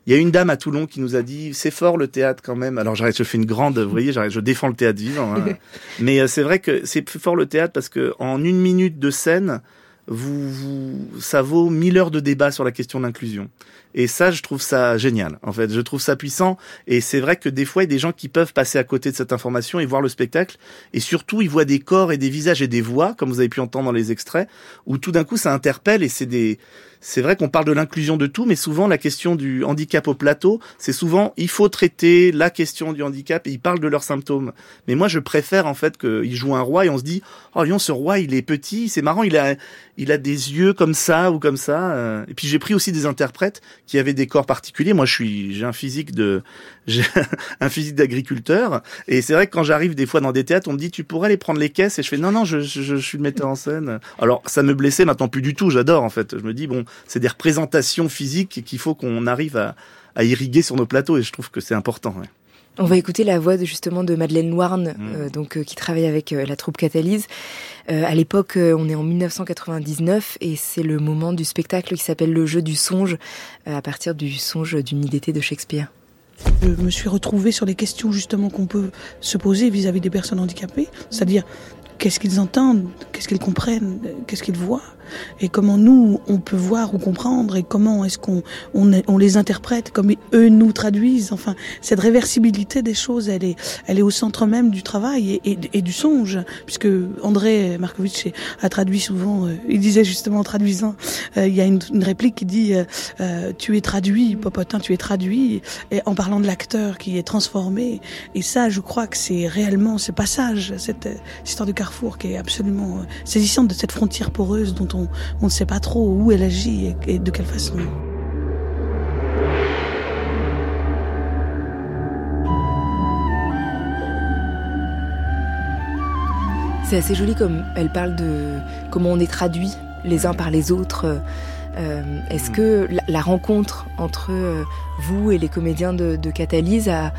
il y a une dame à Toulon qui nous a dit c'est fort le théâtre quand même. Alors j'arrête, je fais une grande, vous voyez, j'arrête, je défends le théâtre vivant. Hein. (laughs) Mais euh, c'est vrai que c'est fort le théâtre parce que en une minute de scène, vous, vous, ça vaut mille heures de débat sur la question de l'inclusion. Et ça, je trouve ça génial. En fait, je trouve ça puissant. Et c'est vrai que des fois, il y a des gens qui peuvent passer à côté de cette information et voir le spectacle. Et surtout, ils voient des corps et des visages et des voix, comme vous avez pu entendre dans les extraits, où tout d'un coup, ça interpelle et c'est des, c'est vrai qu'on parle de l'inclusion de tout, mais souvent la question du handicap au plateau, c'est souvent il faut traiter la question du handicap et ils parlent de leurs symptômes. Mais moi, je préfère en fait qu'ils jouent un roi et on se dit oh Lyon, ce roi, il est petit, c'est marrant, il a il a des yeux comme ça ou comme ça. euh. Et puis j'ai pris aussi des interprètes qui avaient des corps particuliers. Moi, je suis j'ai un physique de j'ai (laughs) un physique d'agriculteur et c'est vrai que quand j'arrive des fois dans des théâtres, on me dit tu pourrais aller prendre les caisses? Et je fais non non, je, je, je suis le metteur en scène. Alors ça me blessait maintenant plus du tout. J'adore en fait. Je me dis bon c'est des représentations physiques qu'il faut qu'on arrive à, à, irriguer sur nos plateaux et je trouve que c'est important. Ouais. On va écouter la voix de, justement de Madeleine Loirne, mmh. euh, donc euh, qui travaille avec euh, la troupe Catalyse. à l'époque, on est en 1999 et c'est le moment du spectacle qui s'appelle Le jeu du songe, à partir du songe d'une idée d'été de Shakespeare. Je me suis retrouvée sur les questions justement qu'on peut se poser vis-à-vis -vis des personnes handicapées, c'est-à-dire qu'est-ce qu'ils entendent, qu'est-ce qu'ils comprennent, qu'est-ce qu'ils voient, et comment nous, on peut voir ou comprendre, et comment est-ce qu'on on, on, les interprète, comme eux nous traduisent. Enfin, cette réversibilité des choses, elle est, elle est au centre même du travail et, du songe, puisque André Markovitch a traduit souvent, euh, il disait justement en traduisant, euh, il y a une, réplique qui dit euh, Tu es traduit, Popotin, tu es traduit, et en parlant de l'acteur qui est transformé. Et ça, je crois que c'est réellement ce passage, cette, cette histoire de Carrefour qui est absolument saisissante de cette frontière poreuse dont on, on ne sait pas trop où elle agit et, de quelle façon. C'est assez joli comme elle parle de comment on est traduit les uns par les autres. Euh, Est-ce que la, rencontre entre euh, vous et les comédiens de, Catalyse a,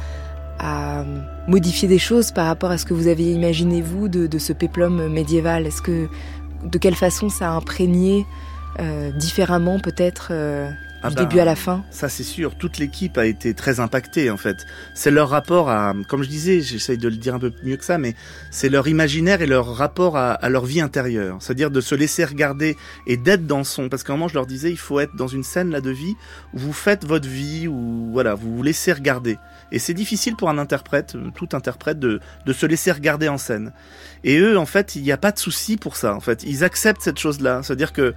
modifié des choses par rapport à ce que vous aviez imaginé vous de, ce péplum médiéval? De quelle façon ça a imprégné euh, différemment peut-être euh, du ah bah, début à la fin Ça c'est sûr, toute l'équipe a été très impactée en fait. C'est leur rapport à, comme je disais, j'essaye de le dire un peu mieux que ça, mais c'est leur imaginaire et leur rapport à, à leur vie intérieure. C'est-à-dire de se laisser regarder et d'être dans son... Parce qu'à un moment je leur disais, il faut être dans une scène là de vie où vous faites votre vie, où voilà, vous vous laissez regarder. Et c'est difficile pour un interprète, tout interprète, de, de se laisser regarder en scène. Et eux, en fait, il n'y a pas de souci pour ça. En fait, ils acceptent cette chose-là. C'est-à-dire que,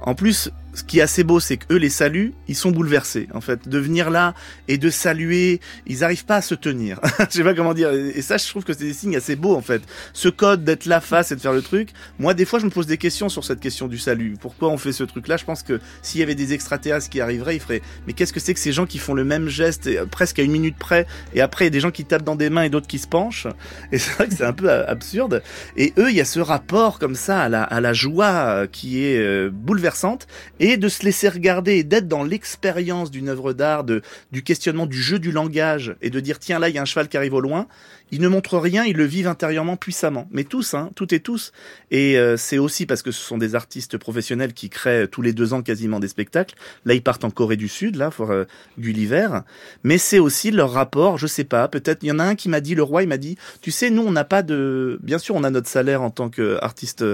en plus, ce qui est assez beau, c'est que eux les saluent, ils sont bouleversés en fait de venir là et de saluer, ils arrivent pas à se tenir. (laughs) je sais pas comment dire. Et ça, je trouve que c'est des signes assez beaux en fait. Ce code d'être là face et de faire le truc. Moi, des fois, je me pose des questions sur cette question du salut. Pourquoi on fait ce truc-là? Je pense que s'il y avait des extraterrestres qui arriveraient, ils feraient. Mais qu'est-ce que c'est que ces gens qui font le même geste euh, presque à une minute près et après il y a des gens qui tapent dans des mains et d'autres qui se penchent? (laughs) Et c'est vrai que c'est un peu euh, absurde. Et eux, il y a ce rapport comme ça à la, la joie euh, qui est bouleversante de se laisser regarder et d'être dans l'expérience d'une œuvre d'art, du questionnement du jeu du langage et de dire tiens là il y a un cheval qui arrive au loin. Ils ne montrent rien, ils le vivent intérieurement puissamment. Mais tous, hein, toutes et tous. Et euh, c'est aussi parce que ce sont des artistes professionnels qui créent tous les deux ans quasiment des spectacles. Là, ils partent en Corée du Sud, là, pour euh, Gulliver. Mais c'est aussi leur rapport, je sais pas, peut-être, il y en a un qui m'a dit, le roi, il m'a dit, tu sais, nous, on n'a pas de... Bien sûr, on a notre salaire en tant qu'artiste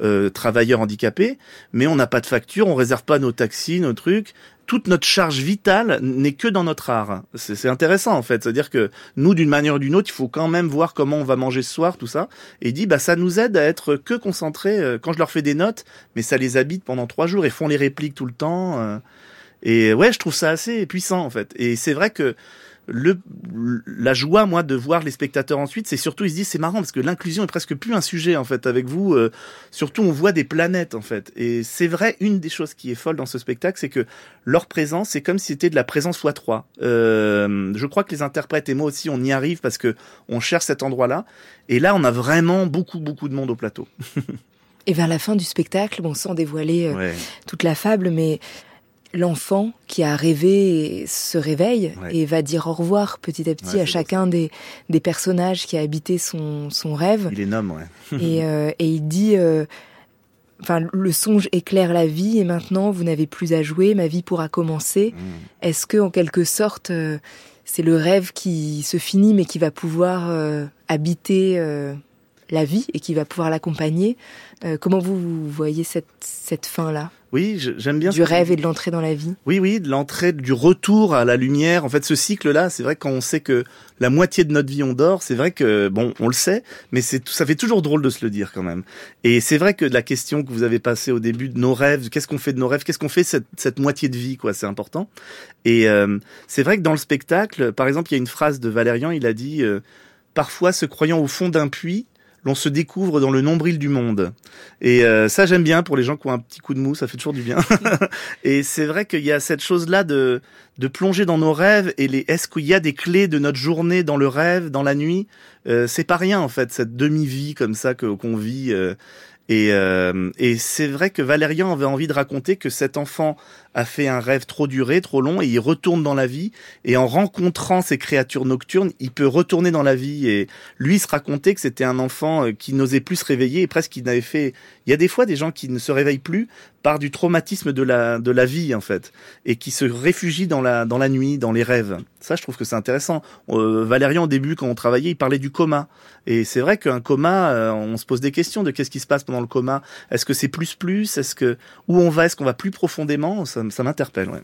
euh, travailleur handicapé, mais on n'a pas de facture, on réserve pas nos taxis, nos trucs toute notre charge vitale n'est que dans notre art. C'est intéressant en fait, c'est-à-dire que nous, d'une manière ou d'une autre, il faut quand même voir comment on va manger ce soir, tout ça. Et dit, bah ça nous aide à être que concentrés. euh, Quand je leur fais des notes, mais ça les habite pendant trois jours et font les répliques tout le temps. euh. Et ouais, je trouve ça assez puissant en fait. Et c'est vrai que le, la joie, moi, de voir les spectateurs ensuite, c'est surtout, ils se disent, c'est marrant parce que l'inclusion est presque plus un sujet, en fait, avec vous. euh, surtout, on voit des planètes, en fait. Et c'est vrai, une des choses qui est folle dans ce spectacle, c'est que leur présence, c'est comme si c'était de la présence fois trois. Euh, je crois que les interprètes et moi aussi, on y arrive parce que on cherche cet endroit-là. Et là, on a vraiment beaucoup, beaucoup de monde au plateau. (laughs) Et vers la fin du spectacle, bon, sans dévoiler euh, Ouais. toute la fable, mais l'enfant qui a rêvé se réveille Ouais. et va dire au revoir petit à petit Ouais, à chacun des, des personnages qui a habité son, son rêve. Il les nomme, ouais. et, (laughs) euh, et il dit, euh, enfin, le songe éclaire la vie et maintenant vous n'avez plus à jouer, ma vie pourra commencer. Mm. Est-ce que, en quelque sorte, euh, c'est le rêve qui se finit mais qui va pouvoir euh, habiter euh, la vie et qui va pouvoir l'accompagner? Euh, Comment vous, vous voyez cette, cette fin-là? Oui, j'aime bien. du rêve et de l'entrée dans la vie Oui, oui, de l'entrée, du retour à la lumière. En fait, ce cycle-là, c'est vrai que quand on sait que la moitié de notre vie on dort, c'est vrai que bon, on le sait, mais c'est ça fait toujours drôle de se le dire quand même. Et c'est vrai que la question que vous avez passée au début de nos rêves, qu'est-ce qu'on fait de nos rêves, qu'est-ce qu'on fait cette, cette moitié de vie, quoi, c'est important. Et euh, c'est vrai que dans le spectacle, par exemple, il y a une phrase de Valérian, il a dit euh, parfois, se croyant au fond d'un puits. L'on se découvre dans le nombril du monde. Et euh, ça, j'aime bien pour les gens qui ont un petit coup de mou, ça fait toujours du bien. (laughs) Et c'est vrai qu'il y a cette chose-là de, de plonger dans nos rêves et les, est-ce qu'il y a des clés de notre journée dans le rêve, dans la nuit? Euh, c'est pas rien, en fait, cette demi-vie comme ça que, qu'on vit. euh, et, euh, et c'est vrai que Valérian avait envie de raconter que cet enfant a fait un rêve trop duré, trop long, et il retourne dans la vie. Et en rencontrant ces créatures nocturnes, il peut retourner dans la vie. Et lui se racontait que c'était un enfant euh, qui n'osait plus se réveiller et presque il n'avait fait. Il y a des fois des gens qui ne se réveillent plus par du traumatisme de la de la vie en fait, et qui se réfugient dans la dans la nuit, dans les rêves. Ça, je trouve que c'est intéressant. Euh, Valérian au début, quand on travaillait, il parlait du coma. Et c'est vrai qu'un coma, euh, on se pose des questions de qu'est-ce qui se passe pendant le coma. Est-ce que c'est plus plus? Est-ce que où on va? Est-ce qu'on va plus profondément? Ça m'interpelle. Ouais.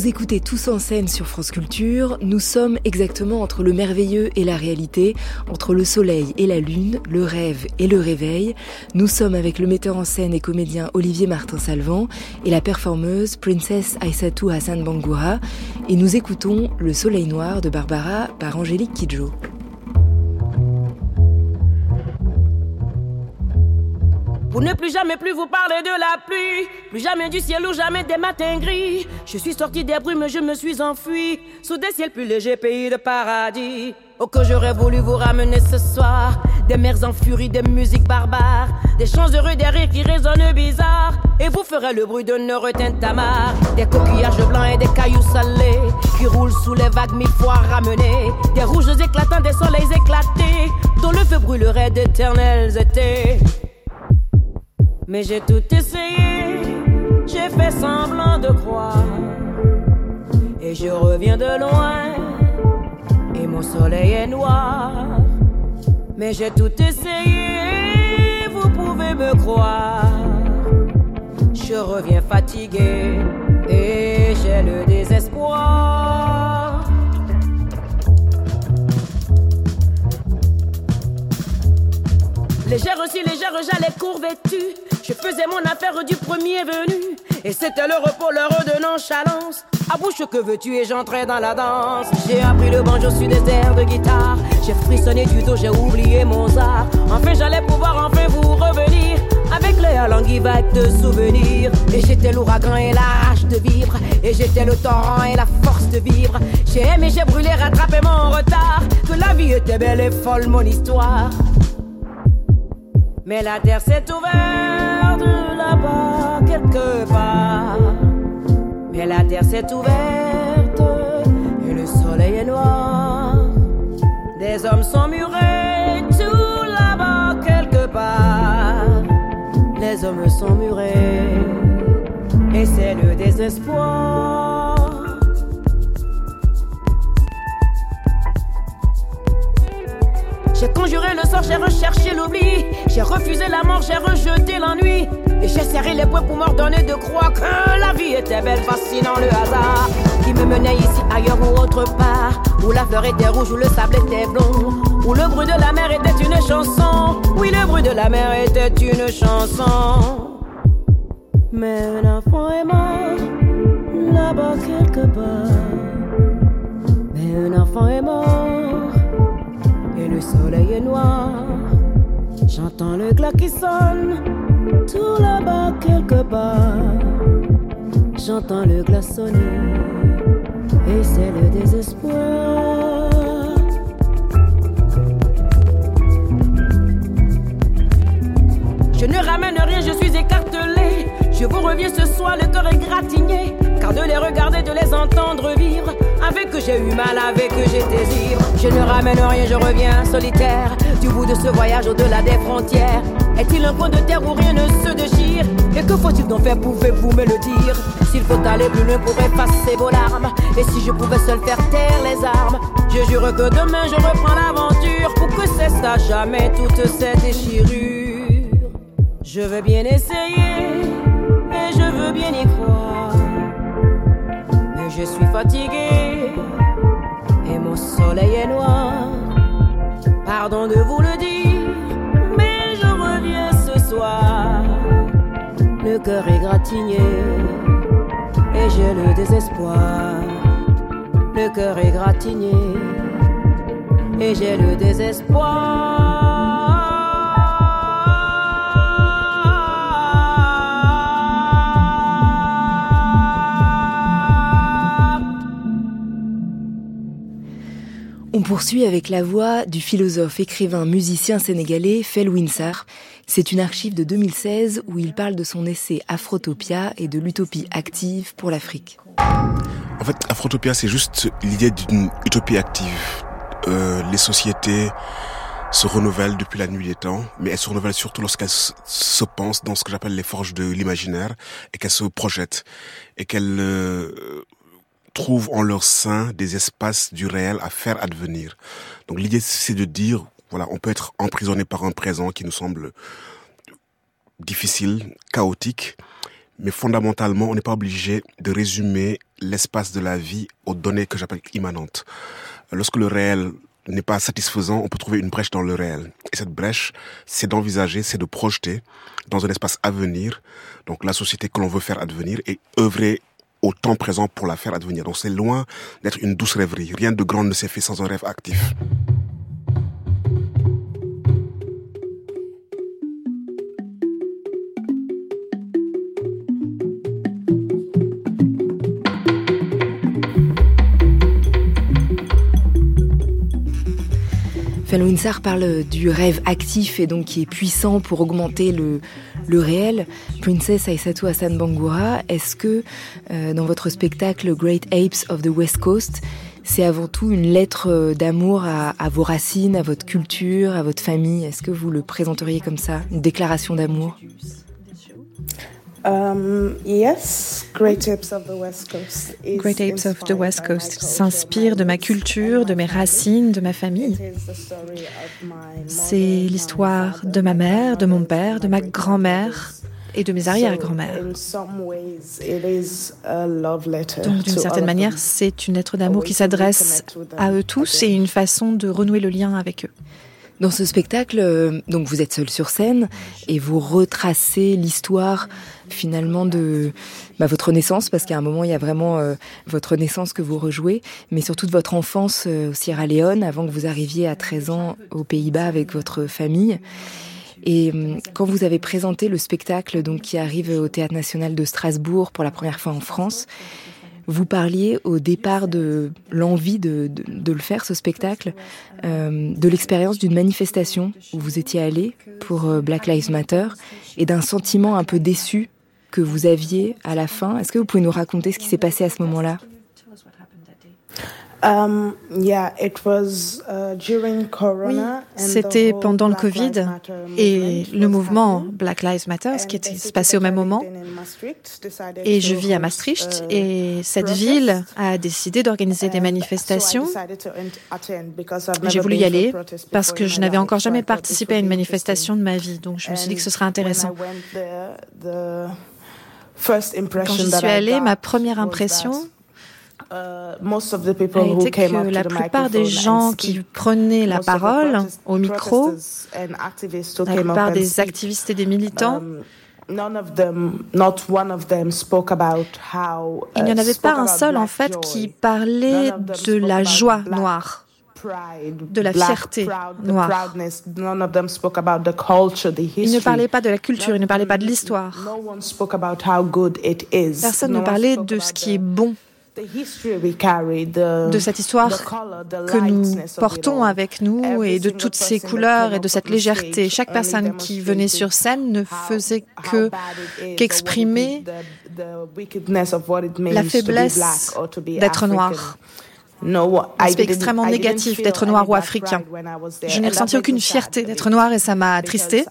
Vous écoutez Tous en scène sur France Culture. Nous sommes exactement entre le merveilleux et la réalité, entre le soleil et la lune, le rêve et le réveil. Nous sommes avec le metteur en scène et comédien Olivier Martin-Salvant et la performeuse Princess Aïssatou Hassan Bangoura. Et nous écoutons Le soleil noir de Barbara par Angélique Kidjo. Pour ne plus jamais plus vous parler de la pluie, plus jamais du ciel ou jamais des matins gris. Je suis sorti des brumes, je me suis enfui sous des ciels plus légers, pays de paradis. Oh que j'aurais voulu vous ramener ce soir, des mers en furie, des musiques barbares, des chants heureux, des rires qui résonnent bizarre. Et vous ferez le bruit de nos des coquillages blancs et des cailloux salés qui roulent sous les vagues mille fois ramenés, des rouges éclatants, des soleils éclatés, dont le feu brûlerait d'éternels étés. Mais j'ai tout essayé, j'ai fait semblant de croire. Et je reviens de loin, et mon soleil est noir. Mais j'ai tout essayé, vous pouvez me croire. Je reviens fatigué, et j'ai le désespoir. Légère aussi, légère, j'allais courvêtue. Je faisais mon affaire du premier venu. Et c'était le repos, l'heure de nonchalance. À bouche que veux-tu et j'entrais dans la danse. J'ai appris le banjo sur des airs de guitare. J'ai frissonné du dos, j'ai oublié Mozart. Enfin, j'allais pouvoir enfin vous revenir. Avec les langues vagues de souvenirs. Et j'étais l'ouragan et la rage de vivre. Et j'étais le torrent et la force de vivre. J'ai aimé, j'ai brûlé, rattrapé mon retard. Que la vie était belle et folle, mon histoire. Mais la terre s'est ouverte là-bas, quelque part. Mais la terre s'est ouverte et le soleil est noir. Des hommes sont murés tout là-bas, quelque part. Les hommes sont murés et c'est le désespoir. J'ai conjuré le sort, j'ai recherché l'oubli. J'ai refusé la mort, j'ai rejeté l'ennui. Et j'ai serré les poings pour m'ordonner de croire que la vie était belle, fascinant le hasard. Qui me menait ici, ailleurs ou autre part. Où la fleur était rouge, où le sable était blond. Où le bruit de la mer était une chanson. Oui, le bruit de la mer était une chanson. Mais un enfant est mort là-bas quelque part. Soleil est noir. J'entends le glas qui sonne tout là-bas quelque part. J'entends le glas sonner et c'est le désespoir. Je ne ramène rien, je suis écartelé. Je vous reviens ce soir, le cœur égratigné. Car de les regarder, de les entendre vivre. Avec que j'ai eu mal, avec que j'étais ivre. Je ne ramène rien, je reviens solitaire. Du bout de ce voyage au-delà des frontières. Est-il un coin de terre où rien ne se déchire? Et que faut-il donc faire, pouvez-vous me le dire? S'il faut aller plus loin pour effacer vos larmes. Et si je pouvais seul faire taire les armes? Je jure que demain je reprends l'aventure. Pour que cesse à jamais toute cette déchirure. Je veux bien essayer et je veux bien y croire. Je suis fatigué et mon soleil est noir. Pardon de vous le dire, mais je reviens ce soir. Le cœur est gratigné et j'ai le désespoir. Le cœur est gratigné et j'ai le désespoir. On poursuit avec la voix du philosophe, écrivain, musicien sénégalais Fel Winsar. C'est une archive de 2016 où il parle de son essai Afrotopia et de l'utopie active pour l'Afrique. En fait, Afrotopia, c'est juste l'idée d'une utopie active. Euh, les sociétés se renouvellent depuis la nuit des temps, mais elles se renouvellent surtout lorsqu'elles se pensent dans ce que j'appelle les forges de l'imaginaire et qu'elles se projettent et qu'elles euh, trouvent en leur sein des espaces du réel à faire advenir. Donc l'idée, c'est de dire, voilà, on peut être emprisonné par un présent qui nous semble difficile, chaotique, mais fondamentalement, on n'est pas obligé de résumer l'espace de la vie aux données que j'appelle immanentes. Lorsque le réel n'est pas satisfaisant, on peut trouver une brèche dans le réel. Et cette brèche, c'est d'envisager, c'est de projeter dans un espace à venir, donc la société que l'on veut faire advenir, et œuvrer au temps présent pour la faire advenir. Donc c'est loin d'être une douce rêverie. Rien de grand ne s'est fait sans un rêve actif. Winsar parle du rêve actif et donc qui est puissant pour augmenter le, le réel. Princess Aissatou Hassan Bangoura, est-ce que euh, dans votre spectacle Great Apes of the West Coast, c'est avant tout une lettre d'amour à, à, vos racines, à votre culture, à votre famille? Est-ce que vous le présenteriez comme ça, une déclaration d'amour? Um, yes, Great Apes of the West Coast. Great Apes of the West Coast s'inspire de ma culture, de mes racines, de ma famille. C'est l'histoire de ma mère, de mon père, de ma grand-mère et de mes arrière-grand-mères. Donc d'une certaine manière, c'est une lettre d'amour qui s'adresse à eux tous et une façon de renouer le lien avec eux. Dans ce spectacle, euh, donc vous êtes seul sur scène et vous retracez l'histoire finalement de bah, votre naissance, parce qu'à un moment il y a vraiment euh, votre naissance que vous rejouez, mais surtout de votre enfance euh, au Sierra Leone avant que vous arriviez à 13 ans aux Pays-Bas avec votre famille. Et quand vous avez présenté le spectacle donc qui arrive au Théâtre national de Strasbourg pour la première fois en France, vous parliez au départ de l'envie de, le faire, ce spectacle, euh, de l'expérience d'une manifestation où vous étiez allé pour euh, Black Lives Matter et d'un sentiment un peu déçu que vous aviez à la fin. Est-ce que vous pouvez nous raconter ce qui s'est passé à ce moment-là? Um, oui, c'était pendant le Covid et le mouvement Black Lives Matter, ce qui était se passé au même moment. Et je vis à Maastricht uh, et cette ville a décidé d'organiser des manifestations. J'ai voulu y aller parce que je n'avais encore jamais participé à une manifestation de ma vie, donc je me suis dit que ce serait intéressant. Quand j'y suis allée, ma première impression, a été que la plupart des gens qui prenaient la parole au micro, la plupart des activistes et des militants, il n'y en avait pas un seul en fait qui parlait de la joie noire de la fierté noire. Il ne parlait pas de la culture, il ne parlait pas de l'histoire. Personne ne parlait de ce qui est bon de cette histoire que nous portons avec nous et de toutes ces couleurs et de cette légèreté. Chaque personne qui venait sur scène ne faisait que qu'exprimer la faiblesse d'être noir. C'est extrêmement négatif d'être noir ou africain. Je n'ai ressenti aucune fierté d'être noir et ça m'a attristé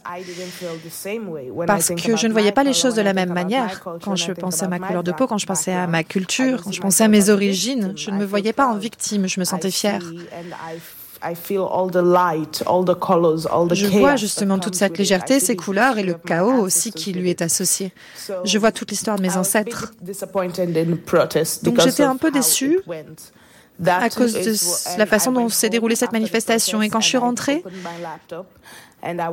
parce que je ne voyais pas les choses de la même manière. Quand je pensais à ma couleur de peau, quand je pensais à ma culture, quand je pensais à mes origines, je ne me voyais pas en victime, je me sentais fière. Je vois justement toute cette légèreté, ces couleurs et le chaos aussi qui lui est associé. Je vois toute l'histoire de mes ancêtres. Donc j'étais un peu déçue à cause de la façon dont s'est déroulée cette manifestation. Et quand je suis rentrée,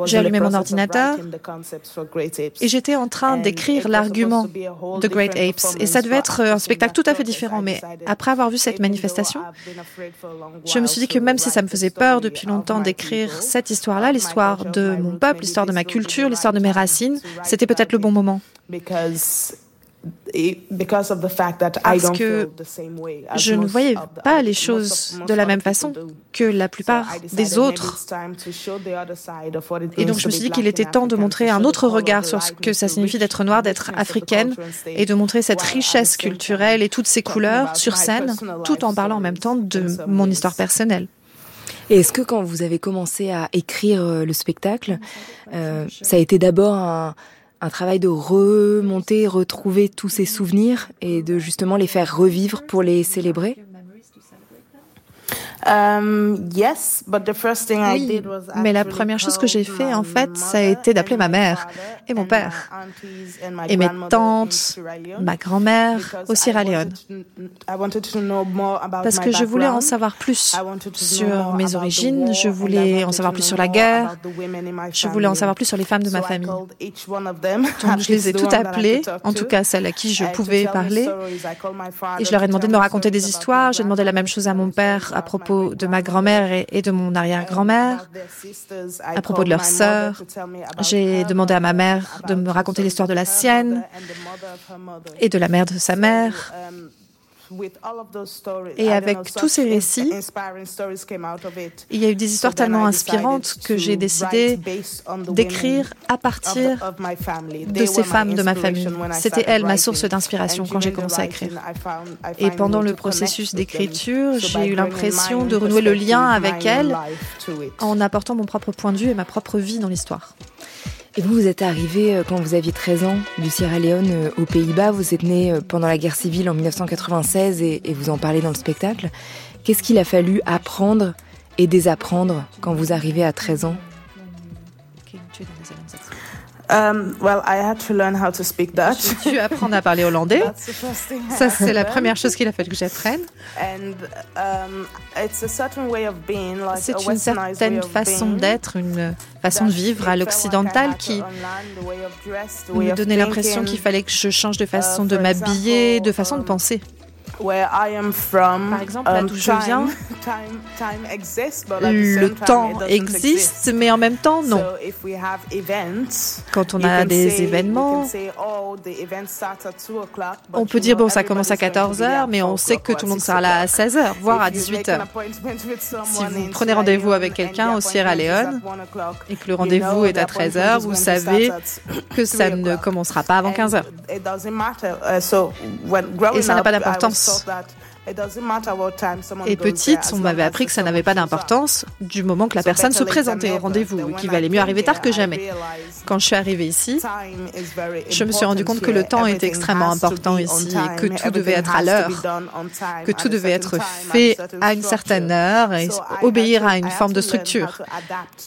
j'ai allumé mon ordinateur et j'étais en train d'écrire l'argument de Great Apes. Et ça devait être un spectacle tout à fait différent. Mais après avoir vu cette manifestation, je me suis dit que même si ça me faisait peur depuis longtemps d'écrire cette histoire-là, l'histoire de mon peuple, l'histoire de ma culture, l'histoire de mes racines, c'était peut-être le bon moment parce que je ne voyais pas les choses de la même façon que la plupart des autres. Et donc je me suis dit qu'il était temps de montrer un autre regard sur ce que ça signifie d'être noire, d'être africaine, et de montrer cette richesse culturelle et toutes ces couleurs sur scène, tout en parlant en même temps de mon histoire personnelle. Et est-ce que quand vous avez commencé à écrire euh, le spectacle, euh, ça a été d'abord un, un travail de remonter, retrouver tous ces souvenirs et de justement les faire revivre pour les célébrer oui, mais la première chose que j'ai fait, en fait, ça a été d'appeler ma mère et mon père. et mes tantes, ma grand-mère au Sierra Leone. Parce que je voulais en savoir plus sur mes origines, je voulais en savoir plus sur la guerre, je voulais en savoir plus sur les femmes de ma famille. (laughs) Donc je les ai (laughs) toutes appelées, en tout cas celles à qui je pouvais parler, et je leur ai demandé de me raconter des histoires. J'ai demandé la même chose à mon père à propos de ma grand-mère et de mon arrière-grand-mère, à propos de leurs sœurs. J'ai demandé à ma mère de me raconter l'histoire de la sienne et de la mère de sa mère. Et avec tous ces récits, il y a eu des histoires tellement inspirantes que j'ai décidé d'écrire à partir de ces femmes de ma famille. C'était elle ma source d'inspiration quand j'ai commencé à écrire. Et pendant le processus d'écriture, j'ai eu l'impression de renouer le lien avec elle en apportant mon propre point de vue et ma propre vie dans l'histoire. Et vous, vous êtes arrivé euh, quand vous aviez 13 ans du Sierra Leone euh, aux Pays-Bas. Vous êtes né euh, pendant la guerre civile en 1996 et, vous en parlez dans le spectacle. Qu'est-ce qu'il a fallu apprendre et désapprendre quand vous arrivez à 13 ans? Um, well, I had to learn how to speak Dutch. J'ai dû apprendre à parler hollandais. Ça, c'est la première chose qu'il a fallu que j'apprenne. And um, it's a certain way of being, like a C'est une certaine of façon d'être, une façon de vivre à l'occidental qui me donnait l'impression qu'il fallait que je change de façon de m'habiller, de façon de penser. Where I am from, Par exemple, là um, d'où je viens, (laughs) time- time exists, but at the le temps existe, mais en même temps, non. So if we have events, Quand on a des say- événements, say, oh, the event starts at 2 o'clock, but on peut dire, bon, ça commence à everybody's going to be 14h, there mais on 4 sait que tout le monde 6 sera là à o'clock. 16h, voire à If you make an 18h. appointment with Si vous prenez rendez-vous avec quelqu'un au Sierra Leone at 1 o'clock, et que le rendez-vous est à appointment 13h, is vous savez que ça 3 ne commencera pas avant 15h. It doesn't matter. Uh, Et ça n'a pas d'importance. thought that. It doesn't matter what time someone Et petite, on m'avait appris que ça n'avait pas up. d'importance du moment que la So personne se présentait au rendez-vous, qu'il when I valait mieux arriver tard que jamais. Quand je suis arrivée ici, je me suis rendu important compte que le temps était extrêmement important be ici et que tout devait être à l'heure, que at tout devait être fait à une certaine heure et obéir à une forme de structure.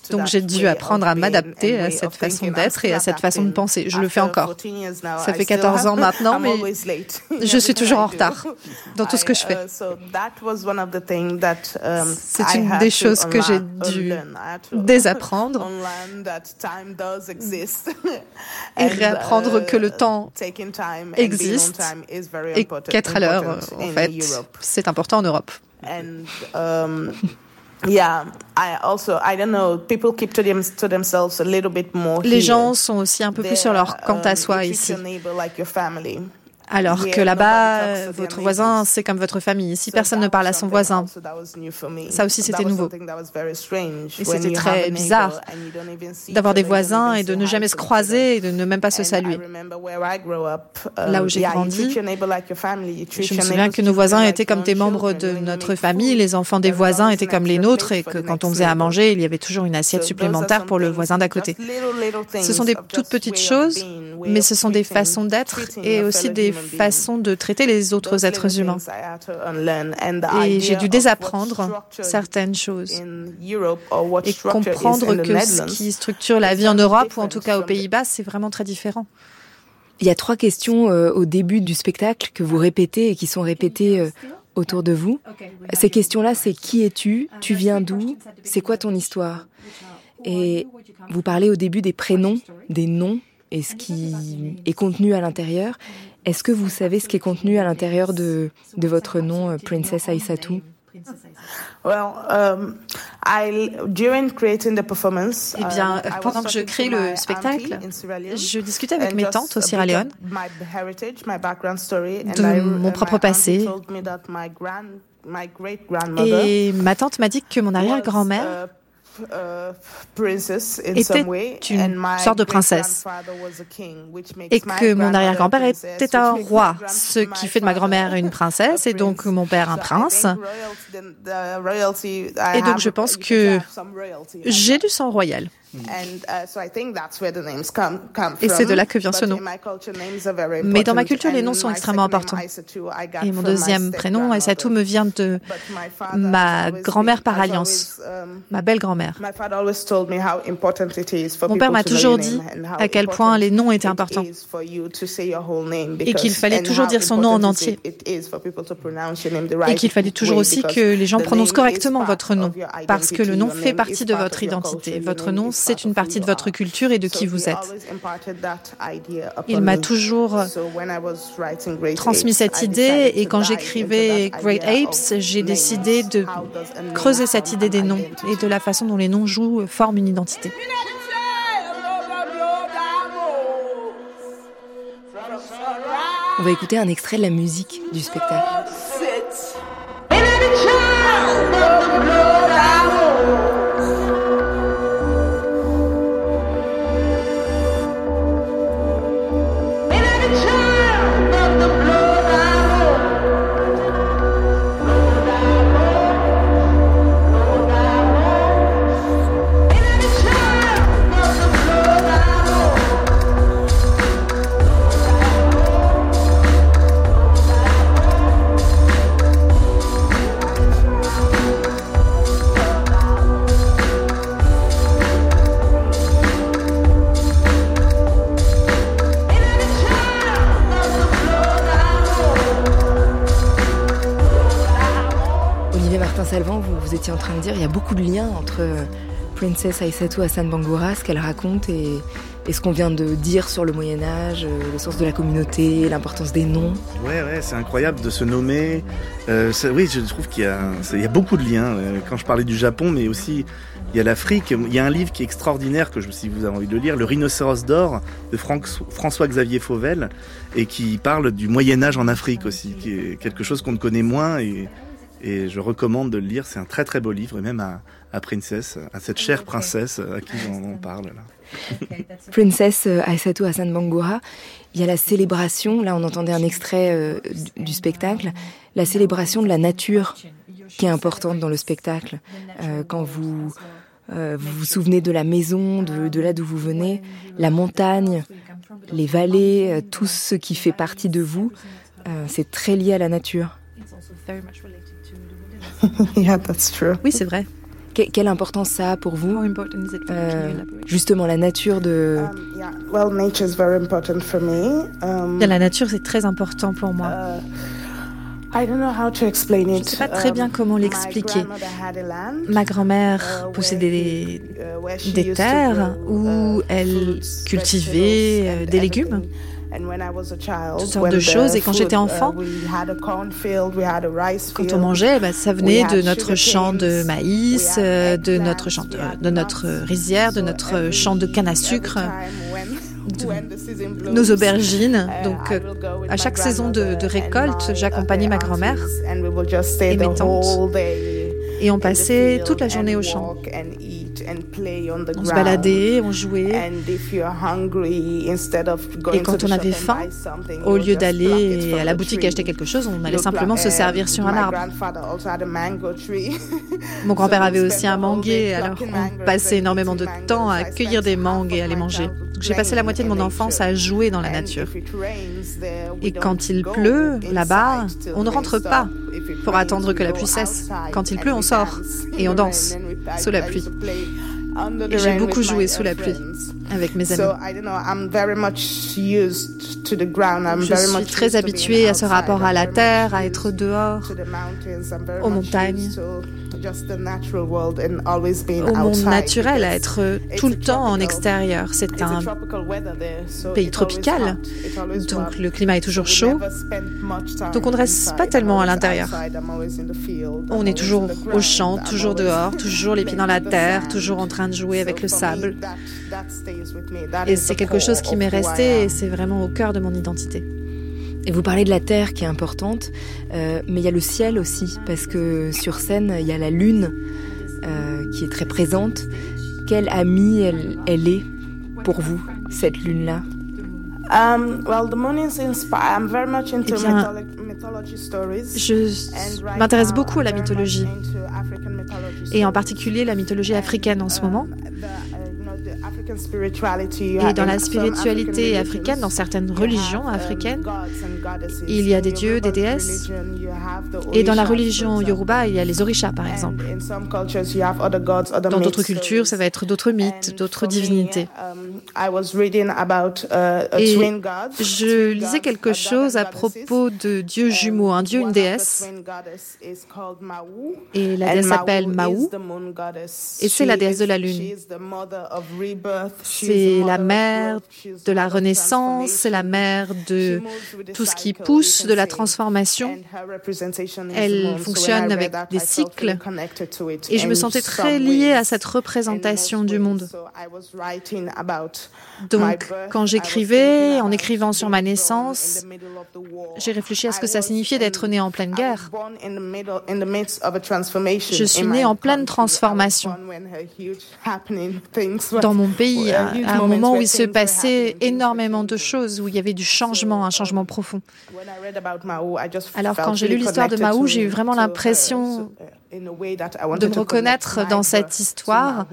Donc j'ai dû apprendre à m'adapter à cette façon d'être et à cette façon de penser. Je le fais encore. 14 years now, Ça fait still 14 ans (laughs) maintenant, mais je suis toujours en retard dans tout ce que je fais. Uh, so that was one of the things that, C'est une des choses que j'ai dû désapprendre (laughs) (laughs) et And, réapprendre que le uh, temps existe et important- qu'être à l'heure, en fait, c'est important en Europe. And yeah, I also I don't know. People keep to them to themselves a little bit more. Les gens sont aussi un peu plus sur leur quant à Um, soi ici. Alors que là-bas, votre voisin, c'est comme votre famille. Ici, personne ne parle à son voisin. Ça aussi, c'était nouveau. Et c'était très bizarre d'avoir des voisins et de ne jamais se croiser et de ne même pas se saluer. Là um, où j'ai yeah, you grandi, Je me souviens que nos voisins étaient comme des membres de notre famille, les enfants des voisins étaient comme les nôtres et que quand on faisait à manger, il y avait toujours une assiette supplémentaire pour le voisin d'à côté. Ce sont des toutes petites choses, mais ce sont des façons d'être et aussi des façons de traiter les autres êtres humains. Et j'ai dû désapprendre certaines choses in Europe or what et comprendre in the que ce Netherlands qui structure la vie en Europe ou en tout cas aux Pays-Bas, c'est vraiment très différent. Il y a trois questions euh, au début du spectacle que vous répétez et qui sont répétées euh, autour de vous. Ces questions-là, c'est qui es-tu? Tu viens d'où? C'est quoi ton histoire? Et vous parlez au début des prénoms, des noms et ce qui est contenu à l'intérieur. Est-ce que vous savez ce qui est contenu à l'intérieur de, de votre nom, euh, Princess Aïssatou Well, um, I during creating the performance, Eh bien, um, I was pendant que je talking crée le my spectacle, auntie in Sierra Leone, je discutais avec mes tantes au Sierra Leone my heritage, my background story, and de mon propre passé. Et ma tante m'a dit que mon arrière-grand-mère était way, une sorte de princesse. et que mon arrière-grand-père était un roi, ce qui fait de ma grand-mère une princesse et donc mon père un prince. Et donc je pense que j'ai du sang royal. Et c'est de là que vient ce nom. Mais dans ma culture, les noms sont extrêmement importants. Et mon deuxième prénom, Aïssatou, me vient de ma grand-mère par alliance, um, ma belle-grand-mère. Mon père m'a toujours dit à quel point les noms étaient importants et qu'il fallait toujours dire son nom en entier. Et qu'il fallait toujours aussi que les gens prononcent correctement votre nom, parce que le nom fait partie de votre identité. Votre nom, c'est part une of partie who de you votre are. culture et de qui he vous êtes. Il m'a toujours transmis Apes, cette I idée decided et to quand j'écrivais Great idea Apes, of j'ai names. décidé de creuser cette form idée an des noms identity? et de la façon dont les noms jouent, forment une identité. On va écouter un extrait de la musique du spectacle. Vous, étiez en train de dire, il y a beaucoup de liens entre Princess Aïssatou Hassan Bangoura, ce qu'elle raconte et, ce qu'on vient de dire sur le Moyen Âge, euh, le sens de la communauté, l'importance des noms. Ouais, ouais, c'est incroyable de se nommer. Euh, oui, je trouve qu'il y, a beaucoup de liens. Euh, quand je parlais du Japon, mais aussi il y a l'Afrique. Il y a un livre qui est extraordinaire que je, si vous avez envie de le lire, Le Rhinocéros d'or de François-Xavier Fauvel, et qui parle du Moyen Âge en Afrique aussi, qui est quelque chose qu'on ne connaît moins et, et je recommande de le lire. C'est un très très beau livre, et même à, à Princess, à cette chère princesse à qui on, parle là. (laughs) Princess euh, Aïssatou Hassan Bangoura, il y a la célébration, là on entendait un extrait euh, du spectacle, la célébration de la nature qui est importante dans le spectacle. Euh, quand vous, vous vous souvenez de la maison, de, de là d'où vous venez, la montagne, les vallées, tout ce qui fait partie de vous, c'est très lié à la nature. (laughs) Oui, c'est vrai. Quelle importance ça a pour vous euh, Justement, la nature de... Um, um, la nature, c'est très important pour moi. Uh, je ne sais pas très bien um, comment l'expliquer. Ma grand-mère uh, possédait uh, des terres où elle cultivait euh, des légumes toutes sortes de choses. Et quand j'étais uh, enfant, quand on mangeait, bah, ça venait de notre champ de maïs, euh, de notre champ de, notre rizière, de notre champ de canne à sucre. (laughs) nos aubergines. Uh, Donc, euh, à chaque saison de, de récolte, j'accompagnais ma grand-mère et mes tantes. Et on passait toute la journée au champ. On se baladait, on jouait. Et quand on avait faim, au lieu d'aller à la boutique acheter quelque chose, on allait simplement se servir sur un arbre. (laughs) Mon grand-père avait aussi un manguier, alors on passait énormément de temps à cueillir des mangues et à les manger. J'ai passé la moitié de mon enfance à jouer dans la nature. Et quand il pleut, là-bas, on ne rentre pas pour attendre que la pluie cesse. Quand il pleut, on sort et on (laughs) danse sous la pluie. Et j'ai beaucoup joué sous la pluie avec mes amis. Je suis très habituée à ce rapport à la terre, à être dehors, aux montagnes, au monde naturel, à être tout le temps en extérieur. C'est un pays tropical, donc le climat est toujours chaud. Donc on ne reste pas tellement à l'intérieur. On est toujours au champ, toujours dehors, (laughs) toujours les pieds dans la terre, toujours en train de jouer avec le sable. Et c'est quelque chose qui m'est resté et c'est vraiment au cœur de mon identité. Et vous parlez de la terre qui est importante, euh, mais il y a le ciel aussi, parce que sur scène, il y a la lune euh, qui est très présente. Quelle amie elle, elle est pour vous, cette lune-là? Um, well, the moon is I'm very much into eh bien, je m'intéresse beaucoup à la mythologie, et en particulier la mythologie africaine en ce moment. Et dans la spiritualité africaine, dans certaines religions um, africaines, il y a des dieux, des déesses. Et dans la religion yoruba, il y a les orishas, par exemple. Dans d'autres cultures, ça va être d'autres mythes, d'autres divinités. Um, uh, Et je lisais quelque chose à propos de dieux um, jumeaux, un dieu, une déesse. Et la déesse s'appelle Maou. Et c'est la déesse de la lune. C'est la mère de la renaissance, c'est la mère de tout ce qui pousse, de la transformation. Elle fonctionne avec des cycles et je me sentais très liée à cette représentation du monde. Donc, quand j'écrivais, en écrivant sur ma naissance, j'ai réfléchi à ce que ça signifiait d'être née en pleine guerre. Je suis née en pleine transformation. Dans mon pays, (laughs) à, un moment où il se passait énormément de choses, où il y avait du changement, un changement profond. Alors quand j'ai lu l'histoire de Maou, j'ai eu vraiment l'impression de me reconnaître dans cette histoire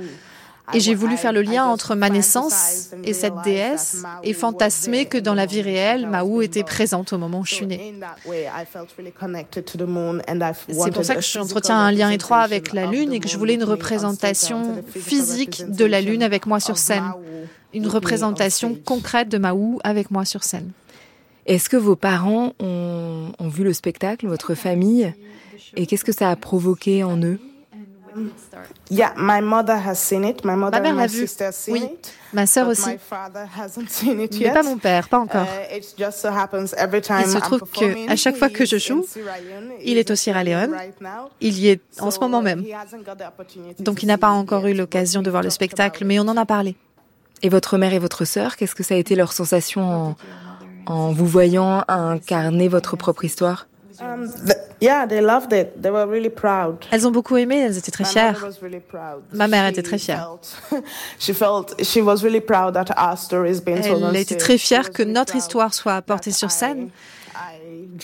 et j'ai voulu faire le lien entre ma naissance et cette déesse et fantasmer que dans la vie réelle, Maou était présente au moment où je suis née. C'est pour ça que j'entretiens un lien étroit avec la Lune et que je voulais une représentation physique de la Lune avec moi sur scène. Une représentation concrète de Maou avec moi sur scène. Est-ce que vos parents ont, ont vu le spectacle, votre famille, et qu'est-ce que ça a provoqué en eux? Yeah, my mother has seen it. My mother Ma mère and l'a my vu. Oui. it. Ma sœur aussi. My father hasn't seen it Mais yet. pas mon père, pas encore. Uh, it just so happens every time Il se trouve que à chaque fois que je joue, il est au Sierra Leone. Il y est en ce moment même. Donc il n'a pas encore eu l'occasion de voir le spectacle, mais on en a parlé. Et votre mère et votre sœur, qu'est-ce que ça a été leur sensation en, en vous voyant incarner votre propre histoire? Um. Elles ont beaucoup aimé, elles étaient très fières. Ma mère était très fière. (laughs) Elle était très fière que notre histoire soit apportée sur scène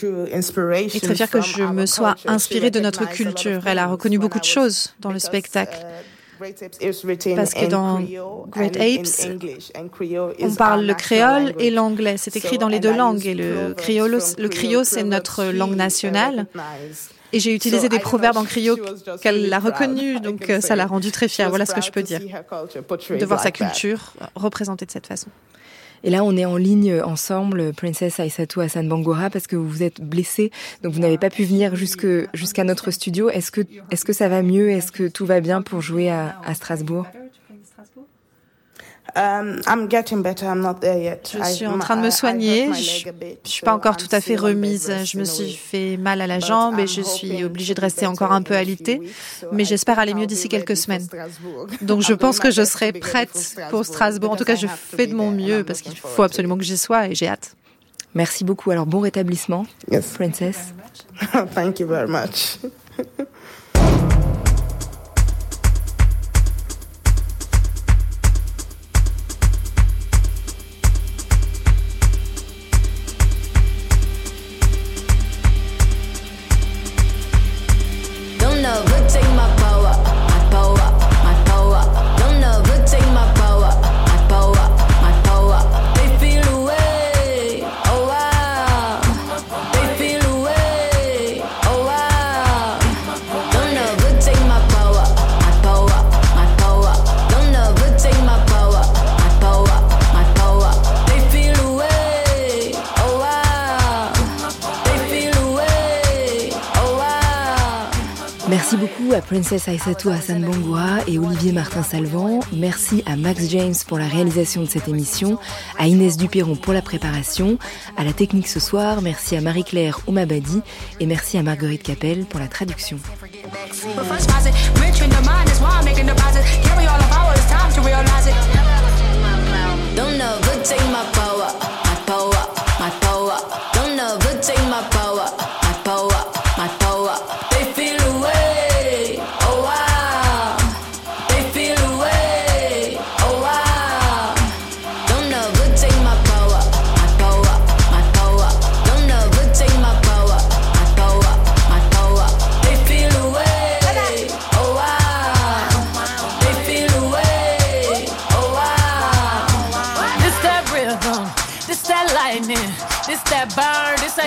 et très fière que je me sois inspirée de notre culture. Elle a reconnu beaucoup de choses dans le spectacle. Parce que dans Great Apes, On parle le créole et l'anglais. C'est écrit dans les deux langues. Et le criollo, le crio, c'est notre langue nationale. Et j'ai utilisé des proverbes en crio qu'elle l'a reconnu, donc euh, ça l'a rendue très fière. Voilà ce que je peux dire. De voir sa culture représentée de cette façon. Et là, on est en ligne ensemble, Princess Aïssatou Hassan Bangora, parce que vous êtes blessée, donc vous n'avez pas pu venir jusque jusqu'à notre studio. Est-ce que est-ce que ça va mieux? Est-ce que tout va bien pour jouer à, à Strasbourg? Je I- suis en train de me soigner. Je je suis pas encore I'm tout à fait remise. Je me suis fait mal à la jambe et je suis obligée de rester encore un peu alitée. Mais j'espère aller mieux d'ici quelques semaines. (laughs) Donc je I'm pense que je serai prête pour Strasbourg. En tout cas, je fais de mon mieux parce qu'il faut absolument que j'y sois et j'ai hâte. Merci beaucoup. Alors bon rétablissement, Princess. (laughs) Thank you very much. (laughs) Merci beaucoup à Princess Aïssatou Hassan Bangura et Olivier Martin Salvant. Merci à Max James pour la réalisation de cette émission, à Inès Duperron pour la préparation, à la technique ce soir. Merci à Marie-Claire Oumabadi et merci à Marguerite Capel pour la traduction.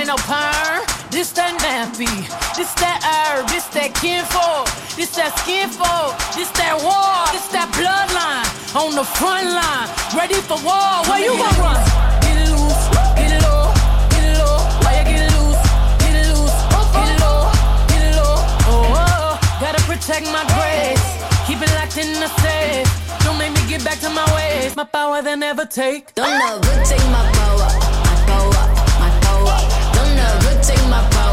Ain't no perm, this that nappy, this that herb, this that kinfolk, this that skinfolk, this that war, this that bloodline on the front line, ready for war. Where you gonna run? Get it loose, get it low, get it low. Why you get loose, get it loose, get it low, get it low. Oh, oh, oh, gotta protect my grace, keep it locked in the safe. Don't make me get back to my ways. My power they never take. Don't never take my power, take my power,